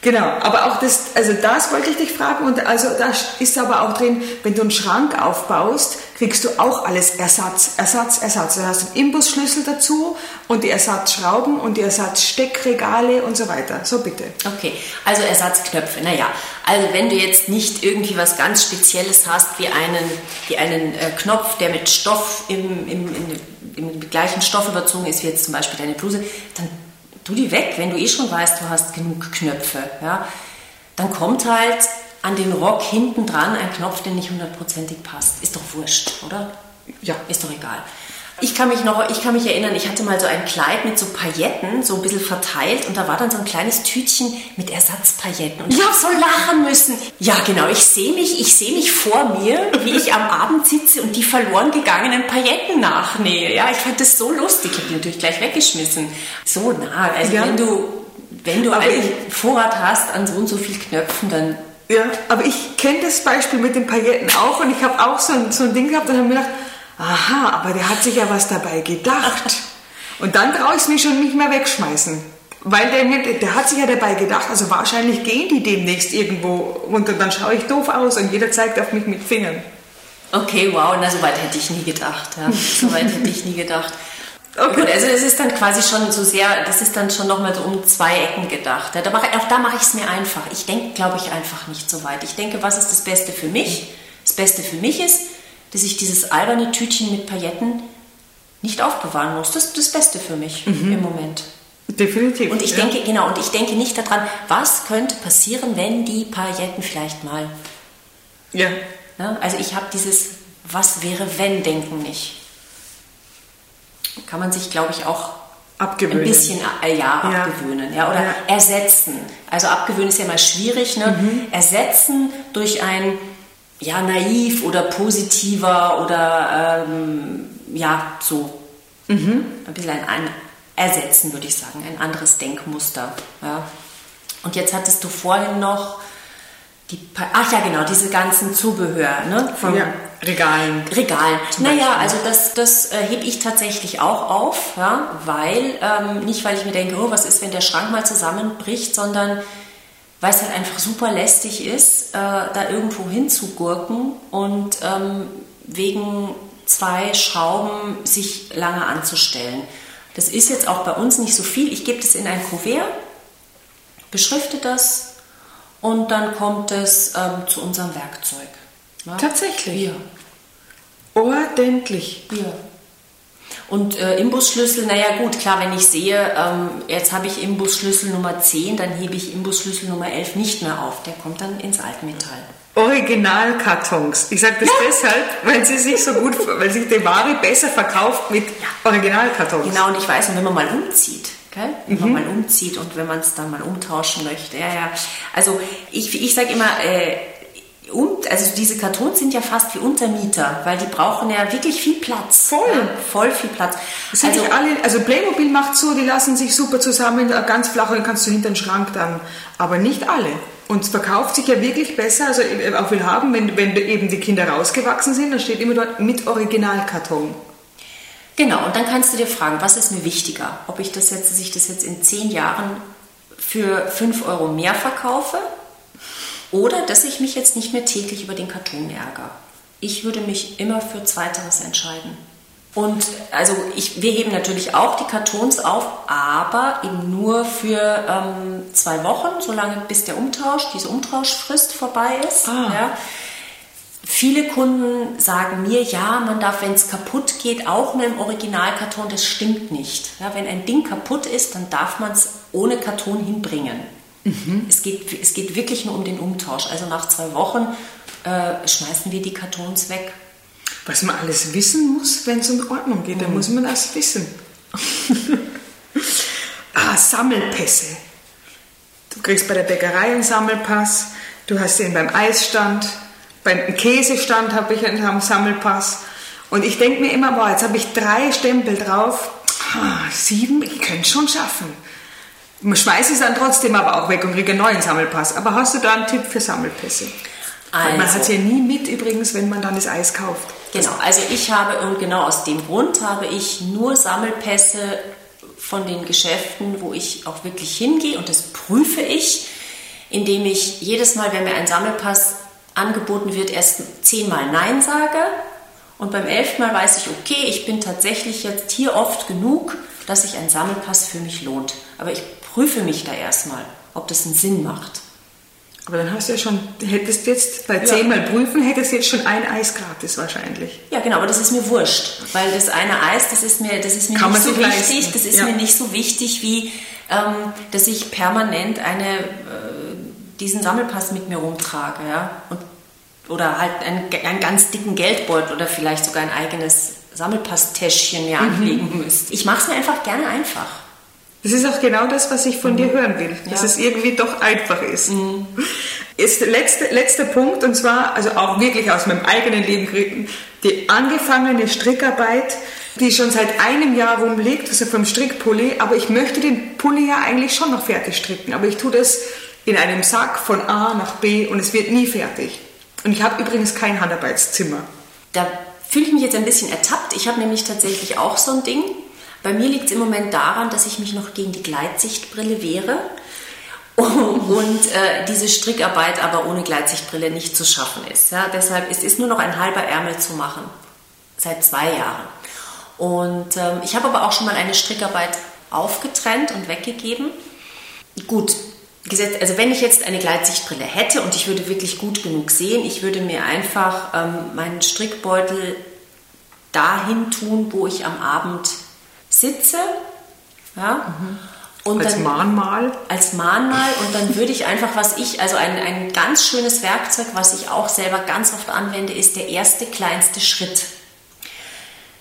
Genau, aber auch das, also das wollte ich dich fragen und also da ist aber auch drin, wenn du einen Schrank aufbaust, kriegst du auch alles Ersatz, Ersatz, Ersatz. Du hast einen Imbusschlüssel dazu und die Ersatzschrauben und die Ersatzsteckregale und so weiter. So bitte. Okay, also Ersatzknöpfe. Naja, also wenn du jetzt nicht irgendwie was ganz Spezielles hast, wie einen, wie einen äh, Knopf, der mit Stoff im, im, im, im gleichen Stoff überzogen ist, wie jetzt zum Beispiel deine Bluse, dann tu die weg, wenn du eh schon weißt, du hast genug Knöpfe. Ja? Dann kommt halt an den Rock hinten dran ein Knopf, der nicht hundertprozentig passt. Ist doch wurscht, oder? Ja. Ist doch egal. Ich kann mich noch, ich kann mich erinnern, ich hatte mal so ein Kleid mit so Pailletten, so ein bisschen verteilt und da war dann so ein kleines Tütchen mit Ersatzpailletten und ich habe so lachen müssen. Ja, genau, ich sehe mich, ich sehe mich vor mir, wie ich am Abend sitze und die verloren gegangenen Pailletten nachnähe. Ja, ich fand das so lustig, ich habe die natürlich gleich weggeschmissen. So nah, also ja. wenn du wenn du einen Vorrat hast an so und so viel Knöpfen, dann ja, aber ich kenne das Beispiel mit den Pailletten auch und ich habe auch so ein, so ein Ding gehabt und habe mir gedacht, aha, aber der hat sich ja was dabei gedacht. Und dann traue ich es mir schon nicht mehr wegschmeißen. Weil der, der hat sich ja dabei gedacht, also wahrscheinlich gehen die demnächst irgendwo runter, dann schaue ich doof aus und jeder zeigt auf mich mit Fingern. Okay, wow, na, so weit hätte ich nie gedacht. Ja. [LAUGHS] So weit hätte ich nie gedacht. Okay. Gut, also es ist dann quasi schon so sehr, das ist dann schon nochmal so um zwei Ecken gedacht. Da mach, auch da mache ich es mir einfach. Ich denke, glaube ich, einfach nicht so weit. Ich denke, was ist das Beste für mich? Das Beste für mich ist, dass ich dieses alberne Tütchen mit Pailletten nicht aufbewahren muss. Das ist das Beste für mich mhm. im Moment. Definitiv. Und ich ja. denke, genau, und ich denke nicht daran, was könnte passieren, wenn die Pailletten vielleicht mal. Ja. ja also ich habe dieses Was wäre wenn Denken nicht. Kann man sich, glaube ich, auch abgewöhnen. ein bisschen äh, ja, ja, abgewöhnen ja, oder ja. ersetzen. Also abgewöhnen ist ja mal schwierig. Ne? Mhm. Ersetzen durch ein ja, naiv oder positiver oder ähm, ja, so. Mhm. Ein bisschen ein, ein Ersetzen, würde ich sagen, ein anderes Denkmuster. Ja. Und jetzt hattest du vorhin noch die, ach ja, genau, diese ganzen Zubehör, ne? Von ja, Regalen. Regalen. Naja, also das, das äh, hebe ich tatsächlich auch auf, ja, weil, ähm, nicht weil ich mir denke, oh, was ist, wenn der Schrank mal zusammenbricht, sondern weil es halt einfach super lästig ist, äh, da irgendwo hinzugurken und ähm, wegen zwei Schrauben sich lange anzustellen. Das ist jetzt auch bei uns nicht so viel. Ich gebe das in ein Kuvert, beschrifte das und dann kommt es ähm, zu unserem Werkzeug. Ja? Tatsächlich? Ja. Ordentlich? Ja. Und äh, Imbusschlüssel, naja gut, klar, wenn ich sehe, ähm, jetzt habe ich Imbusschlüssel Nummer 10, dann hebe ich Imbusschlüssel Nummer 11 nicht mehr auf. Der kommt dann ins Altmetall. Originalkartons. Ich sage das ja. deshalb, weil sie sich so gut, weil sich die Ware besser verkauft mit ja. Originalkartons. Genau, und ich weiß, und wenn man mal umzieht, gell? wenn mhm. man mal umzieht und wenn man es dann mal umtauschen möchte, ja, ja. Also ich, ich sage immer, äh, und, also diese Kartons sind ja fast wie Untermieter, weil die brauchen ja wirklich viel Platz. Voll. Ja, voll viel Platz. sind also, alle, also Playmobil macht so, die lassen sich super zusammen, äh, ganz flach und dann kannst du hinter den Schrank dann. Aber nicht alle. Und es verkauft sich ja wirklich besser, also äh, auch will haben, wenn, wenn eben die Kinder rausgewachsen sind, dann steht immer dort mit Originalkarton. Genau, und dann kannst du dir fragen, was ist mir wichtiger? Ob ich das jetzt, dass ich das jetzt in zehn Jahren für fünf Euro mehr verkaufe oder dass ich mich jetzt nicht mehr täglich über den Karton ärgere. Ich würde mich immer für Zweiteres entscheiden. Und also ich, wir heben natürlich auch die Kartons auf, aber eben nur für ähm, zwei Wochen, solange bis der Umtausch, diese Umtauschfrist vorbei ist. Ah. Ja. Viele Kunden sagen mir, ja, man darf, wenn es kaputt geht, auch nur im Originalkarton. Das stimmt nicht. Ja, wenn ein Ding kaputt ist, dann darf man es ohne Karton hinbringen. Es, geht, es geht wirklich nur um den Umtausch. Also nach zwei Wochen äh, schmeißen wir die Kartons weg. Was man alles wissen muss, wenn es um Ordnung geht, da muss man das wissen. [LAUGHS] ah, Sammelpässe. Du kriegst bei der Bäckerei einen Sammelpass, du hast den beim Eisstand, beim Käsestand habe ich einen Sammelpass. Und ich denke mir immer, boah, jetzt habe ich drei Stempel drauf. Ah, sieben, ich könnte es schon schaffen. Man schmeißt es dann trotzdem aber auch weg und kriegt einen neuen Sammelpass. Aber hast du da einen Tipp für Sammelpässe? Weil man Also- hat es ja nie mit übrigens, wenn man dann das Eis kauft. Genau, also ich habe, und genau aus dem Grund habe ich nur Sammelpässe von den Geschäften, wo ich auch wirklich hingehe und das prüfe ich, indem ich jedes Mal, wenn mir ein Sammelpass angeboten wird, erst zehnmal Nein sage und beim elften Mal weiß ich, okay, ich bin tatsächlich jetzt hier oft genug, dass sich ein Sammelpass für mich lohnt. Aber ich prüfe mich da erstmal, ob das einen Sinn macht. Aber dann hast du ja schon, hättest jetzt bei zehnmal prüfen, hättest jetzt schon ein Eis gratis wahrscheinlich. Ja, genau, aber das ist mir wurscht, weil das eine Eis, das ist mir, das ist mir Kann nicht so wichtig, leisten, das ist ja. mir nicht so wichtig wie, ähm, dass ich permanent eine, äh, diesen Sammelpass mit mir rumtrage, ja, und, oder halt einen, einen ganz dicken Geldbeutel oder vielleicht sogar ein eigenes Sammelpasstäschchen Mhm. mir anlegen müsste. Ich mache es mir einfach gerne einfach. Das ist auch genau das, was ich von dir hören will, dass Ja. es irgendwie doch einfach ist. Ist der letzte, letzter Punkt, und zwar, also auch wirklich aus meinem eigenen Leben die angefangene Strickarbeit, die schon seit einem Jahr rumliegt, also vom Strickpulli, aber ich möchte den Pulli ja eigentlich schon noch fertig stricken, aber ich tue das in einem Sack von A nach B und es wird nie fertig. Und ich habe übrigens kein Handarbeitszimmer. Da fühle ich mich jetzt ein bisschen ertappt. Ich habe nämlich tatsächlich auch so ein Ding. Bei mir liegt es im Moment daran, dass ich mich noch gegen die Gleitsichtbrille wehre [LAUGHS] und äh, diese Strickarbeit aber ohne Gleitsichtbrille nicht zu schaffen ist. Ja, deshalb ist es nur noch ein halber Ärmel zu machen, seit zwei Jahren. Und ähm, ich habe aber auch schon mal eine Strickarbeit aufgetrennt und weggegeben. Gut, gesetzt, also wenn ich jetzt eine Gleitsichtbrille hätte und ich würde wirklich gut genug sehen, ich würde mir einfach ähm, meinen Strickbeutel dahin tun, wo ich am Abend sitze. Ja? Und Als dann, Mahnmal. als Mahnmal und dann würde ich einfach, was ich, also ein, ein ganz schönes Werkzeug, was ich auch selber ganz oft anwende, ist der erste kleinste Schritt.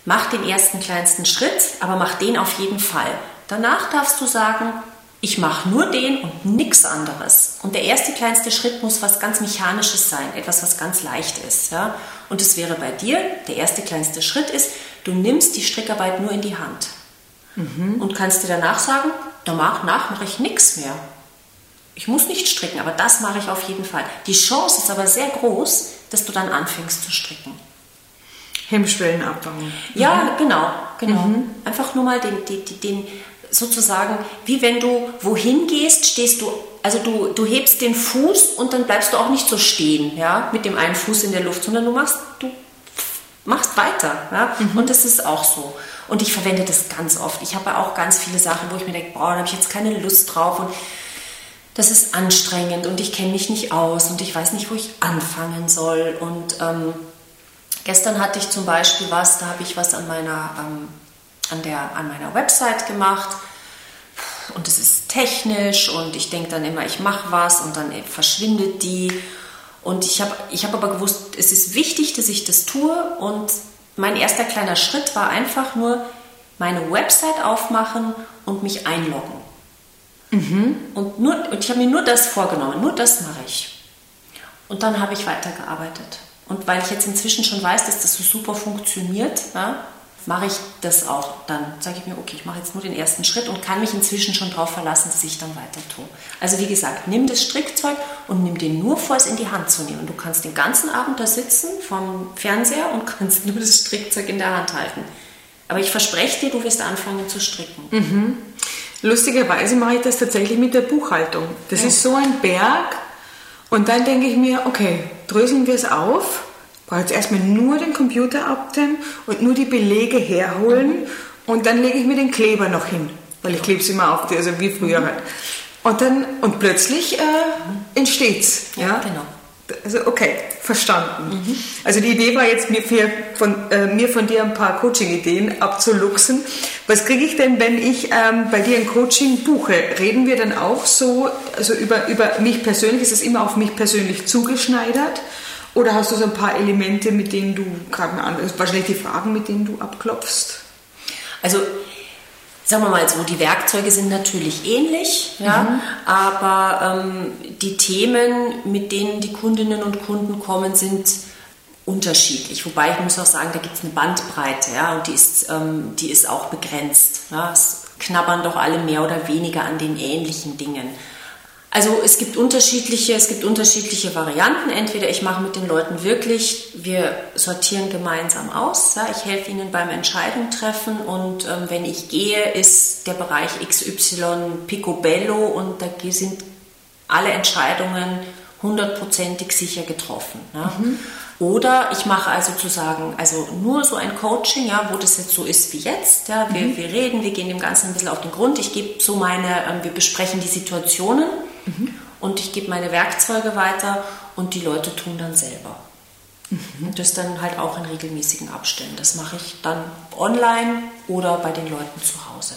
Mach den ersten kleinsten Schritt, aber mach den auf jeden Fall. Danach darfst du sagen, ich mache nur den und nichts anderes. Und der erste kleinste Schritt muss was ganz Mechanisches sein, etwas, was ganz leicht ist. Ja? Und es wäre bei dir, der erste kleinste Schritt ist, du nimmst die Strickarbeit nur in die Hand und kannst dir danach sagen, danach mache ich nichts mehr. Ich muss nicht stricken, aber das mache ich auf jeden Fall. Die Chance ist aber sehr groß, dass du dann anfängst zu stricken. Hemmschwellen abbauen. Ja, genau, genau. Einfach nur mal den, den, den sozusagen, wie wenn du wohin gehst, stehst du, also du, du hebst den Fuß und dann bleibst du auch nicht so stehen, ja, mit dem einen Fuß in der Luft, sondern du machst, du machst weiter, ja, und das ist auch so. Und ich verwende das ganz oft. Ich habe auch ganz viele Sachen, wo ich mir denke, boah, da habe ich jetzt keine Lust drauf und das ist anstrengend und ich kenne mich nicht aus und ich weiß nicht, wo ich anfangen soll. Und ähm, gestern hatte ich zum Beispiel was, da habe ich was an meiner, ähm, an, der, an meiner Website gemacht und es ist technisch und ich denke dann immer, ich mache was und dann verschwindet die. Und ich habe ich hab aber gewusst, es ist wichtig, dass ich das tue und mein erster kleiner Schritt war einfach nur meine Website aufmachen und mich einloggen. Und, nur, und ich habe mir nur das vorgenommen, nur das mache ich. Und dann habe ich weitergearbeitet. Und weil ich jetzt inzwischen schon weiß, dass das so super funktioniert, ja, mache ich das auch. Dann sage ich mir, okay, ich mache jetzt nur den ersten Schritt und kann mich inzwischen schon darauf verlassen, dass ich dann weiter tue. Also wie gesagt, nimm das Strickzeug und nimm den nur vor, es in die Hand zu nehmen. Du kannst den ganzen Abend da sitzen vom Fernseher und kannst [LAUGHS] nur das Strickzeug in der Hand halten. Aber ich verspreche dir, du wirst anfangen zu stricken. Lustigerweise mache ich das tatsächlich mit der Buchhaltung. Das ist so ein Berg. Und dann denke ich mir, okay, dröseln wir es auf. Brauche jetzt erstmal nur den Computer abten und nur die Belege herholen mhm. und dann lege ich mir den Kleber noch hin, weil ich klebe es immer auf, also wie früher halt. Und dann und plötzlich äh, entsteht's. Ja, ja, genau. Also okay, verstanden. Mhm. Also die Idee war jetzt mir, für, von, äh, mir von dir ein paar Coaching-Ideen abzuluxen. Was kriege ich denn, wenn ich ähm, bei dir ein Coaching buche? Reden wir dann auch so, also über, über mich persönlich, ist es immer auf mich persönlich zugeschneidert? Oder hast du so ein paar Elemente, mit denen du gerade wahrscheinlich die Fragen, mit denen du abklopfst? Also sagen wir mal so, die Werkzeuge sind natürlich ähnlich, ja, mhm. aber ähm, die Themen, mit denen die Kundinnen und Kunden kommen, sind unterschiedlich. Wobei ich muss auch sagen, da gibt es eine Bandbreite, ja, und die ist, ähm, die ist auch begrenzt. Ja. Es knabbern doch alle mehr oder weniger an den ähnlichen Dingen. Also es gibt unterschiedliche, es gibt unterschiedliche Varianten. Entweder ich mache mit den Leuten wirklich, wir sortieren gemeinsam aus. Ja, ich helfe ihnen beim Entscheidung treffen und ähm, wenn ich gehe, ist der Bereich XY picobello und da sind alle Entscheidungen hundertprozentig sicher getroffen. Ja. Mhm. Oder ich mache also sozusagen also nur so ein Coaching, ja, wo das jetzt so ist wie jetzt. Ja, wir, mhm. wir reden, wir gehen dem Ganzen ein bisschen auf den Grund. Ich gebe so meine, ähm, wir besprechen die Situationen Mhm. Und ich gebe meine Werkzeuge weiter und die Leute tun dann selber. Mhm. Das dann halt auch in regelmäßigen Abständen. Das mache ich dann online oder bei den Leuten zu Hause.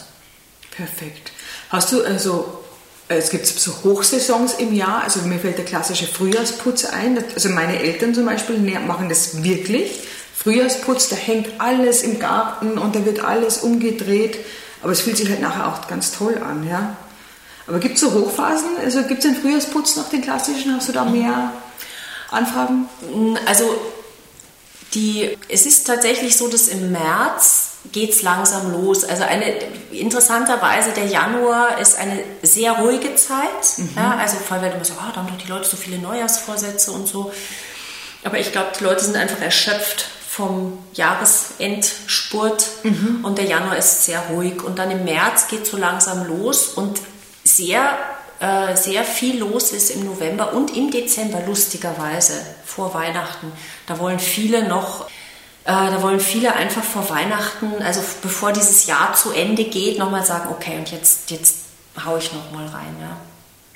Perfekt. Hast du also, es gibt so Hochsaisons im Jahr, also mir fällt der klassische Frühjahrsputz ein. Also meine Eltern zum Beispiel machen das wirklich. Frühjahrsputz, da hängt alles im Garten und da wird alles umgedreht. Aber es fühlt sich halt nachher auch ganz toll an, ja. Aber gibt es so Hochphasen? Also gibt es den Frühjahrsputz noch, den klassischen? Hast du da mehr Anfragen? Also die, es ist tatsächlich so, dass im März geht es langsam los. Also eine interessanterweise der Januar ist eine sehr ruhige Zeit. Mhm. Ja, also vor allem, wenn man so, ah, da haben doch die Leute so viele Neujahrsvorsätze und so. Aber ich glaube, die Leute sind einfach erschöpft vom Jahresendspurt mhm. und der Januar ist sehr ruhig. Und dann im März geht es so langsam los und sehr, äh, sehr viel los ist im November und im Dezember, lustigerweise, vor Weihnachten. Da wollen viele noch, äh, da wollen viele einfach vor Weihnachten, also bevor dieses Jahr zu Ende geht, nochmal sagen, okay, und jetzt, jetzt haue ich nochmal rein. Ja.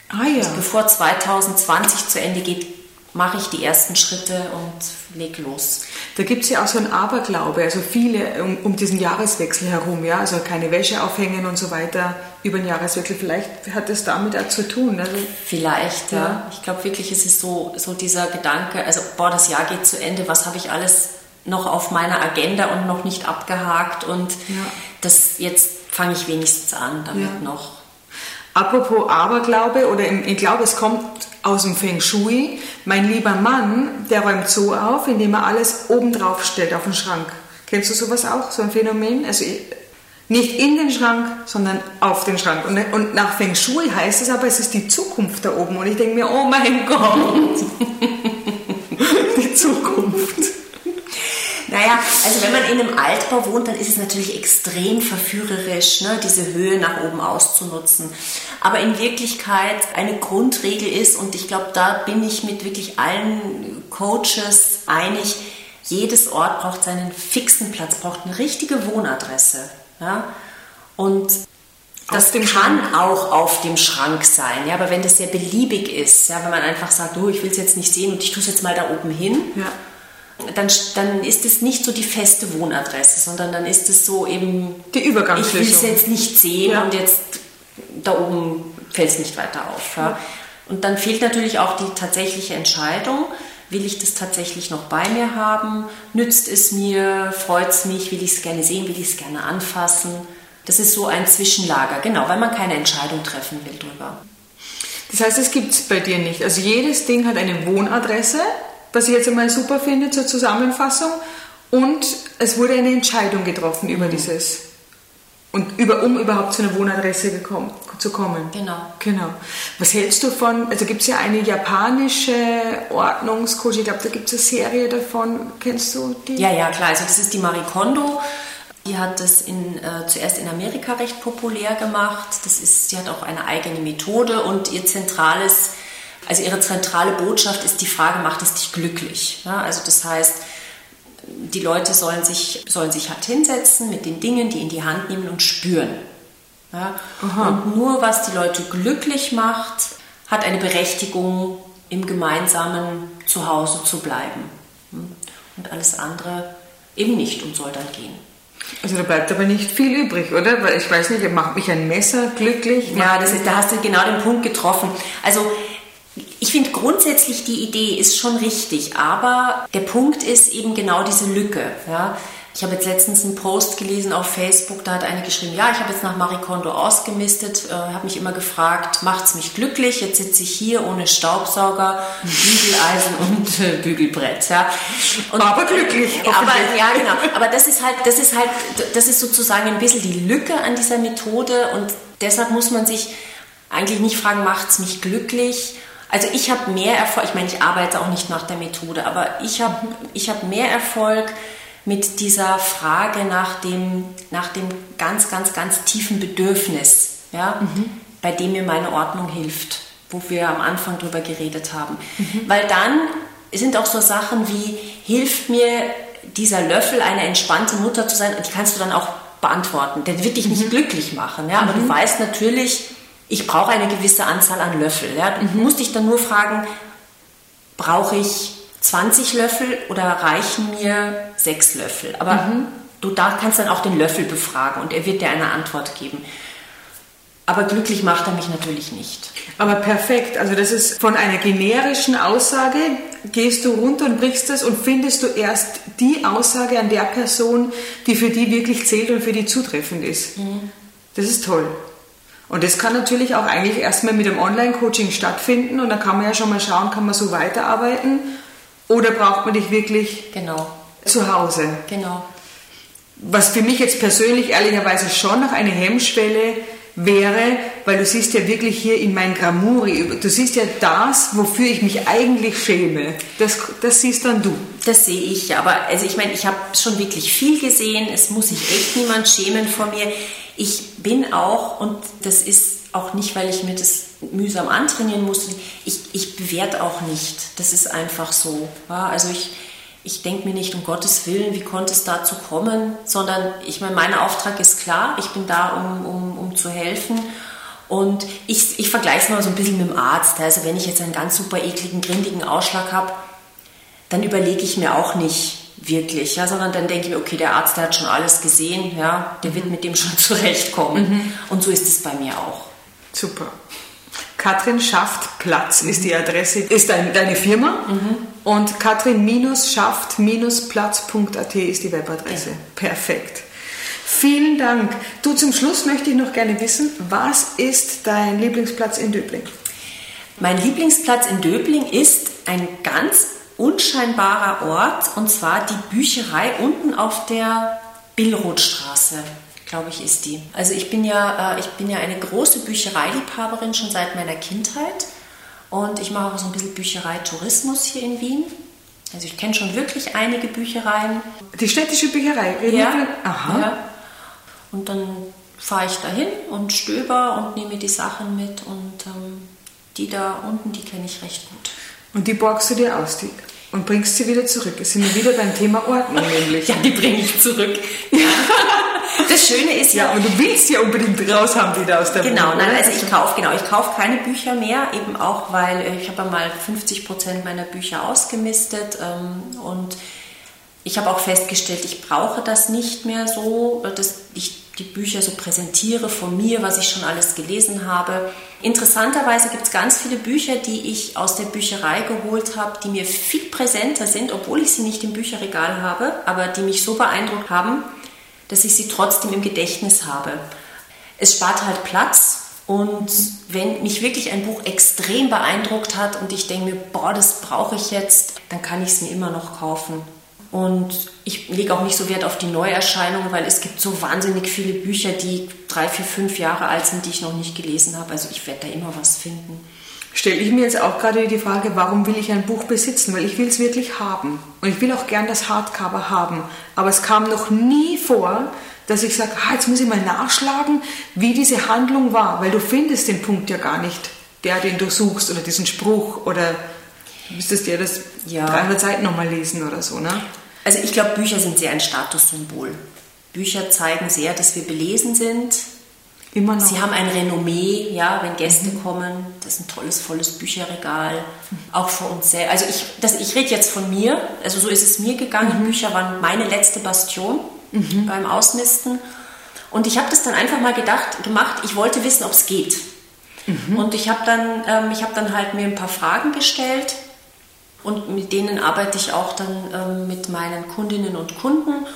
Ah ja. Also bevor 2020 zu Ende geht, mache ich die ersten Schritte und leg los. Da gibt es ja auch so ein Aberglaube, also viele um, um, diesen Jahreswechsel herum, ja, also keine Wäsche aufhängen und so weiter über den Jahreswechsel. Vielleicht hat es damit auch zu tun. Also, Vielleicht, ja. ja. Ich glaube wirklich, es ist so, so dieser Gedanke, also boah, das Jahr geht zu Ende, was habe ich alles noch auf meiner Agenda und noch nicht abgehakt und ja. das jetzt fange ich wenigstens an damit ja. noch. Apropos Aberglaube oder ich glaube, es kommt aus dem Feng Shui. Mein lieber Mann, der räumt so auf, indem er alles oben drauf stellt auf den Schrank. Kennst du sowas auch, so ein Phänomen? Also nicht in den Schrank, sondern auf den Schrank. Und, und nach Feng Shui heißt es aber, es ist die Zukunft da oben. Und ich denke mir, oh mein Gott, [LAUGHS] die Zukunft. Naja, also wenn man in einem Altbau wohnt, dann ist es natürlich extrem verführerisch, ne, diese Höhe nach oben auszunutzen. Aber in Wirklichkeit eine Grundregel ist, und ich glaube, da bin ich mit wirklich allen Coaches einig, jedes Ort braucht seinen fixen Platz, braucht eine richtige Wohnadresse. Ja? Und das kann Schrank. auch auf dem Schrank sein, ja, aber wenn das sehr beliebig ist, ja, wenn man einfach sagt, oh, ich will es jetzt nicht sehen und ich tue es jetzt mal da oben hin, ja dann, dann ist es nicht so die feste Wohnadresse, sondern dann ist es so eben, die Übergangsfläche. ich will es jetzt nicht sehen ja. und jetzt da oben fällt es nicht weiter auf. Ja. Und dann fehlt natürlich auch die tatsächliche Entscheidung, will ich das tatsächlich noch bei mir haben, nützt es mir, freut es mich, will ich es gerne sehen, will ich es gerne anfassen. Das ist so ein Zwischenlager, genau, weil man keine Entscheidung treffen will drüber. Das heißt, es gibt es bei dir nicht. Also jedes Ding hat eine Wohnadresse, was ich jetzt einmal super finde zur Zusammenfassung. Und es wurde eine Entscheidung getroffen über mhm. dieses. Und über, um überhaupt zu einer Wohnadresse gekommen, zu kommen. Genau. Genau. Was hältst du von, also gibt es ja eine japanische Ordnungscoach, ich glaube, da gibt es eine Serie davon. Kennst du die? Ja, ja, klar. Also das ist die Marie Kondo. Die hat das in, äh, zuerst in Amerika recht populär gemacht. Das ist, sie hat auch eine eigene Methode und ihr zentrales also ihre zentrale Botschaft ist die Frage, macht es dich glücklich? Ja, also das heißt, Die Leute sollen sich, sollen sich hart hinsetzen mit den Dingen, die in die Hand nehmen und spüren. Ja? Und nur was die Leute glücklich macht, hat eine Berechtigung, im gemeinsamen Zuhause zu bleiben. Hm? Und alles andere eben nicht und soll dann gehen. Also da bleibt aber nicht viel übrig, oder? Weil ich weiß nicht, macht mich ein Messer glücklich? Ja, das ist, da hast du genau den Punkt getroffen. Also ich finde grundsätzlich die Idee ist schon richtig, aber der Punkt ist eben genau diese Lücke. Ja? Ich habe jetzt letztens einen Post gelesen auf Facebook, da hat eine geschrieben, ja, ich habe jetzt nach Marie Kondo ausgemistet, äh, habe mich immer gefragt, macht es mich glücklich? Jetzt sitze ich hier ohne Staubsauger, [LAUGHS] Bügeleisen und äh, Bügelbrett. Ja. Und, aber glücklich. Aber, ja, genau. Aber das ist halt, das ist halt, das ist sozusagen ein bisschen die Lücke an dieser Methode und deshalb muss man sich eigentlich nicht fragen, macht es mich glücklich? Also ich habe mehr Erfolg, ich meine, ich arbeite auch nicht nach der Methode, aber ich habe ich hab mehr Erfolg, mit dieser Frage nach dem, nach dem ganz, ganz, ganz tiefen Bedürfnis, ja, mhm. bei dem mir meine Ordnung hilft, wo wir am Anfang drüber geredet haben. Mhm. Weil dann sind auch so Sachen wie, hilft mir dieser Löffel, eine entspannte Mutter zu sein, und die kannst du dann auch beantworten. Der wird dich nicht mhm. glücklich machen, ja, aber du mhm. weißt natürlich, ich brauche eine gewisse Anzahl an Löffel. Ja. Du mhm. musst dich dann nur fragen, brauche ich 20 Löffel oder reichen mir 6 Löffel? Aber mhm. du da kannst dann auch den Löffel befragen und er wird dir eine Antwort geben. Aber glücklich macht er mich natürlich nicht. Aber perfekt. Also das ist von einer generischen Aussage, gehst du runter und brichst es und findest du erst die Aussage an der Person, die für die wirklich zählt und für die zutreffend ist. Mhm. Das ist toll. Und das kann natürlich auch eigentlich erstmal mit dem Online-Coaching stattfinden und dann kann man ja schon mal schauen, kann man so weiterarbeiten oder braucht man dich wirklich genau. zu Hause? Genau. Was für mich jetzt persönlich ehrlicherweise schon noch eine Hemmschwelle wäre, weil du siehst ja wirklich hier in mein Gramuri, du siehst ja das, wofür ich mich eigentlich schäme. Das, das siehst dann du. Das sehe ich, aber also ich meine, ich habe schon wirklich viel gesehen, es muss sich echt niemand schämen vor mir. Ich bin auch, und das ist auch nicht, weil ich mir das mühsam antrainieren musste. Ich, ich bewerte auch nicht. Das ist einfach so. Ja? Also ich, ich denke mir nicht, um Gottes Willen, wie konnte es dazu kommen, sondern ich meine, mein Auftrag ist klar, ich bin da, um, um, um zu helfen. Und ich, ich vergleiche es mal so ein bisschen mit dem Arzt. Also wenn ich jetzt einen ganz super ekligen, grindigen Ausschlag habe, dann überlege ich mir auch nicht wirklich, ja, sondern dann denke ich mir, okay, der Arzt, der hat schon alles gesehen, ja, der wird mit dem schon [LAUGHS] zurechtkommen. Mhm. Und so ist es bei mir auch. Super. Katrin schafft Platz ist die Adresse, ist dein, deine Firma mhm. und katrin-schafft-platz.at ist die Webadresse. Ja. Perfekt. Vielen Dank. Du, zum Schluss möchte ich noch gerne wissen, was ist dein Lieblingsplatz in Döbling? Mein Lieblingsplatz in Döbling ist ein ganz unscheinbarer Ort und zwar die Bücherei unten auf der Billrothstraße glaube ich, ist die. Also ich bin ja, äh, ich bin ja eine große Büchereiliebhaberin schon seit meiner Kindheit und ich mache auch so ein bisschen Büchereitourismus hier in Wien. Also ich kenne schon wirklich einige Büchereien. Die städtische Bücherei? Ja. Aha. Ja. Und dann fahre ich dahin und stöber und nehme die Sachen mit und ähm, die da unten, die kenne ich recht gut. Und die borgst du dir aus, die und bringst sie wieder zurück. Es sind wir wieder beim Thema Ordnung [LAUGHS] nämlich. ja, die bringe ich zurück. [LAUGHS] Das Schöne ist ja, ja, und du willst ja unbedingt raus haben wieder aus der Genau, Wohnung, nein, also ich kaufe genau, ich kaufe keine Bücher mehr, eben auch, weil äh, ich habe mal 50 Prozent meiner Bücher ausgemistet ähm, und ich habe auch festgestellt, ich brauche das nicht mehr so, dass ich die Bücher so präsentiere von mir, was ich schon alles gelesen habe. Interessanterweise gibt es ganz viele Bücher, die ich aus der Bücherei geholt habe, die mir viel präsenter sind, obwohl ich sie nicht im Bücherregal habe, aber die mich so beeindruckt haben, dass ich sie trotzdem im Gedächtnis habe. Es spart halt Platz und wenn mich wirklich ein Buch extrem beeindruckt hat und ich denke mir, boah, das brauche ich jetzt, dann kann ich es mir immer noch kaufen. Und ich lege auch nicht so Wert auf die Neuerscheinungen, weil es gibt so wahnsinnig viele Bücher, die drei, vier, fünf Jahre alt sind, die ich noch nicht gelesen habe. Also ich werde da immer was finden. Stelle ich mir jetzt auch gerade die Frage, warum will ich ein Buch besitzen? Weil ich will es wirklich haben. Und ich will auch gern das Hardcover haben. Aber es kam noch nie vor, dass ich sage, ah, jetzt muss ich mal nachschlagen, wie diese Handlung war. Weil du findest den Punkt ja gar nicht, der, den du suchst, oder diesen Spruch, oder müsstest dir das ja. 300 Seiten nochmal lesen oder so, ne? Also ich glaube, Bücher sind sehr ein Statussymbol. Bücher zeigen sehr, dass wir belesen sind. Immer noch. Sie haben ein Renommee, ja, wenn Gäste mhm. kommen. Das ist ein tolles, volles Bücherregal. Auch für uns sehr. Also ich, ich rede jetzt von mir. Also so ist es mir gegangen. Mhm. Bücher waren meine letzte Bastion mhm. beim Ausmisten. Und ich habe das dann einfach mal gedacht, gemacht. Ich wollte wissen, ob es geht. Mhm. Und ich habe dann, ähm, hab dann halt mir ein paar Fragen gestellt und mit denen arbeite ich auch dann ähm, mit meinen Kundinnen und Kunden.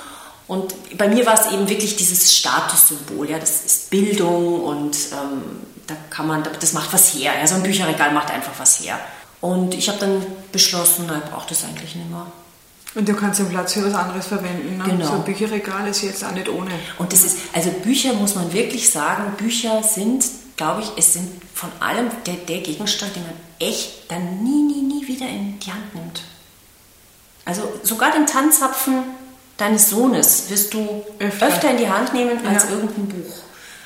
Und bei mir war es eben wirklich dieses Statussymbol, ja, das ist Bildung und ähm, da kann man, das macht was her. Ja, so ein Bücherregal macht einfach was her. Und ich habe dann beschlossen, nein, ich brauche das eigentlich nicht mehr. Und du kannst den Platz für was anderes verwenden. Ne? Genau. So ein Bücherregal ist jetzt auch nicht ohne. Und das ist, also Bücher muss man wirklich sagen, Bücher sind glaube ich, es sind von allem der, der Gegenstand, den man echt dann nie, nie, nie wieder in die Hand nimmt. Also sogar den Tanzapfen deines Sohnes wirst du öfter, öfter in die Hand nehmen als ja. irgendein Buch.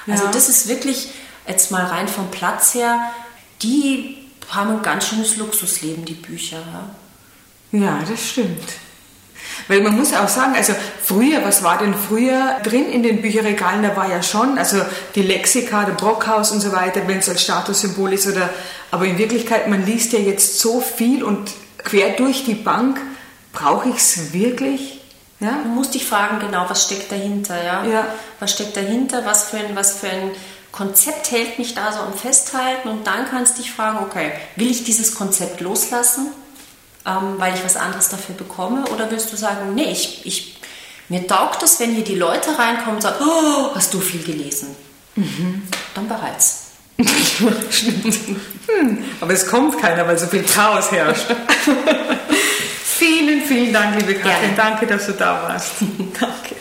Also ja. das ist wirklich, jetzt mal rein vom Platz her, die haben ein ganz schönes Luxusleben, die Bücher. Ja, ja das stimmt. Weil man muss auch sagen, also früher, was war denn früher drin in den Bücherregalen? Da war ja schon, also die Lexika, der Brockhaus und so weiter, wenn es als Statussymbol ist oder, aber in Wirklichkeit, man liest ja jetzt so viel und quer durch die Bank, brauche ich es wirklich? Ja? Du musst dich fragen, genau, was steckt dahinter, ja? ja? Was steckt dahinter, was für ein, was für ein Konzept hält mich da so am Festhalten und dann kannst du dich fragen, okay, will ich dieses Konzept loslassen? Ähm, weil ich was anderes dafür bekomme? Oder willst du sagen, nee, ich, ich, mir taugt es, wenn hier die Leute reinkommen und sagen, oh, hast du viel gelesen? Mhm. Dann bereits. [LAUGHS] Stimmt. Hm, aber es kommt keiner, weil so viel Chaos herrscht. [LAUGHS] vielen, vielen Dank, liebe Katrin. Danke, dass du da warst. [LAUGHS] Danke.